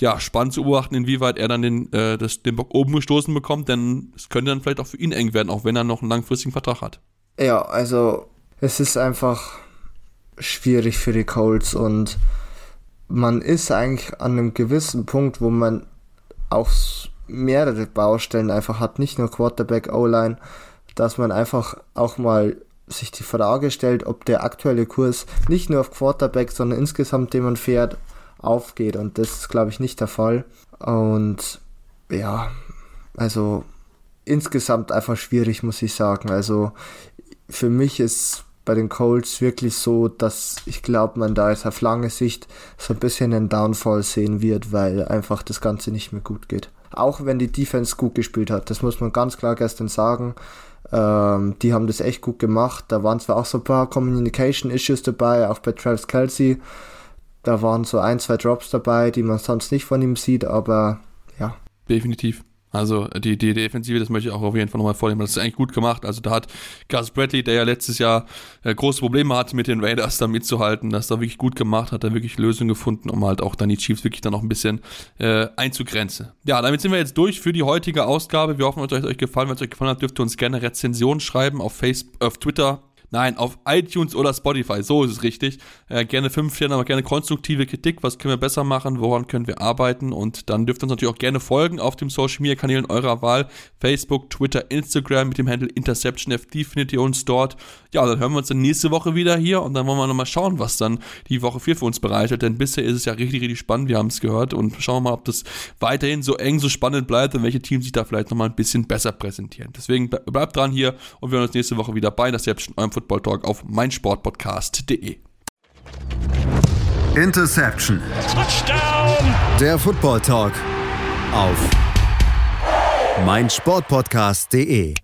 ja, spannend zu beobachten, inwieweit er dann den, äh, das, den Bock oben gestoßen bekommt, denn es könnte dann vielleicht auch für ihn eng werden, auch wenn er noch einen langfristigen Vertrag hat. Ja, also es ist einfach schwierig für die Colts und man ist eigentlich an einem gewissen Punkt, wo man auch mehrere Baustellen einfach hat, nicht nur Quarterback, O-Line, dass man einfach auch mal sich die Frage stellt, ob der aktuelle Kurs nicht nur auf Quarterback, sondern insgesamt, den man fährt, aufgeht. Und das ist, glaube ich, nicht der Fall. Und ja, also insgesamt einfach schwierig, muss ich sagen. Also für mich ist bei den Colts wirklich so, dass ich glaube, man da jetzt auf lange Sicht so ein bisschen einen Downfall sehen wird, weil einfach das Ganze nicht mehr gut geht. Auch wenn die Defense gut gespielt hat, das muss man ganz klar gestern sagen. Ähm, die haben das echt gut gemacht. Da waren zwar auch so ein paar Communication Issues dabei, auch bei Travis Kelsey. Da waren so ein, zwei Drops dabei, die man sonst nicht von ihm sieht, aber ja. Definitiv. Also die, die Defensive, das möchte ich auch auf jeden Fall nochmal vornehmen. Das ist eigentlich gut gemacht. Also da hat Gus Bradley, der ja letztes Jahr äh, große Probleme hatte mit den Raiders da mitzuhalten, das da wirklich gut gemacht, hat da wirklich Lösungen gefunden, um halt auch dann die Chiefs wirklich dann noch ein bisschen äh, einzugrenzen. Ja, damit sind wir jetzt durch für die heutige Ausgabe. Wir hoffen, es hat euch gefallen. Wenn es euch gefallen hat, dürft ihr uns gerne Rezensionen schreiben auf Facebook, auf Twitter, Nein, auf iTunes oder Spotify, so ist es richtig. Äh, gerne fünf Sterne, aber gerne konstruktive Kritik. Was können wir besser machen? Woran können wir arbeiten? Und dann dürft ihr uns natürlich auch gerne folgen auf den Social Media Kanälen eurer Wahl. Facebook, Twitter, Instagram mit dem Handle InterceptionFD findet ihr uns dort. Ja, dann hören wir uns dann nächste Woche wieder hier und dann wollen wir nochmal schauen, was dann die Woche 4 für uns bereitet. Denn bisher ist es ja richtig, richtig spannend. Wir haben es gehört und schauen wir mal, ob das weiterhin so eng, so spannend bleibt und welche Teams sich da vielleicht nochmal ein bisschen besser präsentieren. Deswegen bleibt dran hier und wir hören uns nächste Woche wieder bei Interception, eurem Football Talk auf meinsportpodcast.de. Interception. Touchdown. Der Football Talk auf meinsportpodcast.de.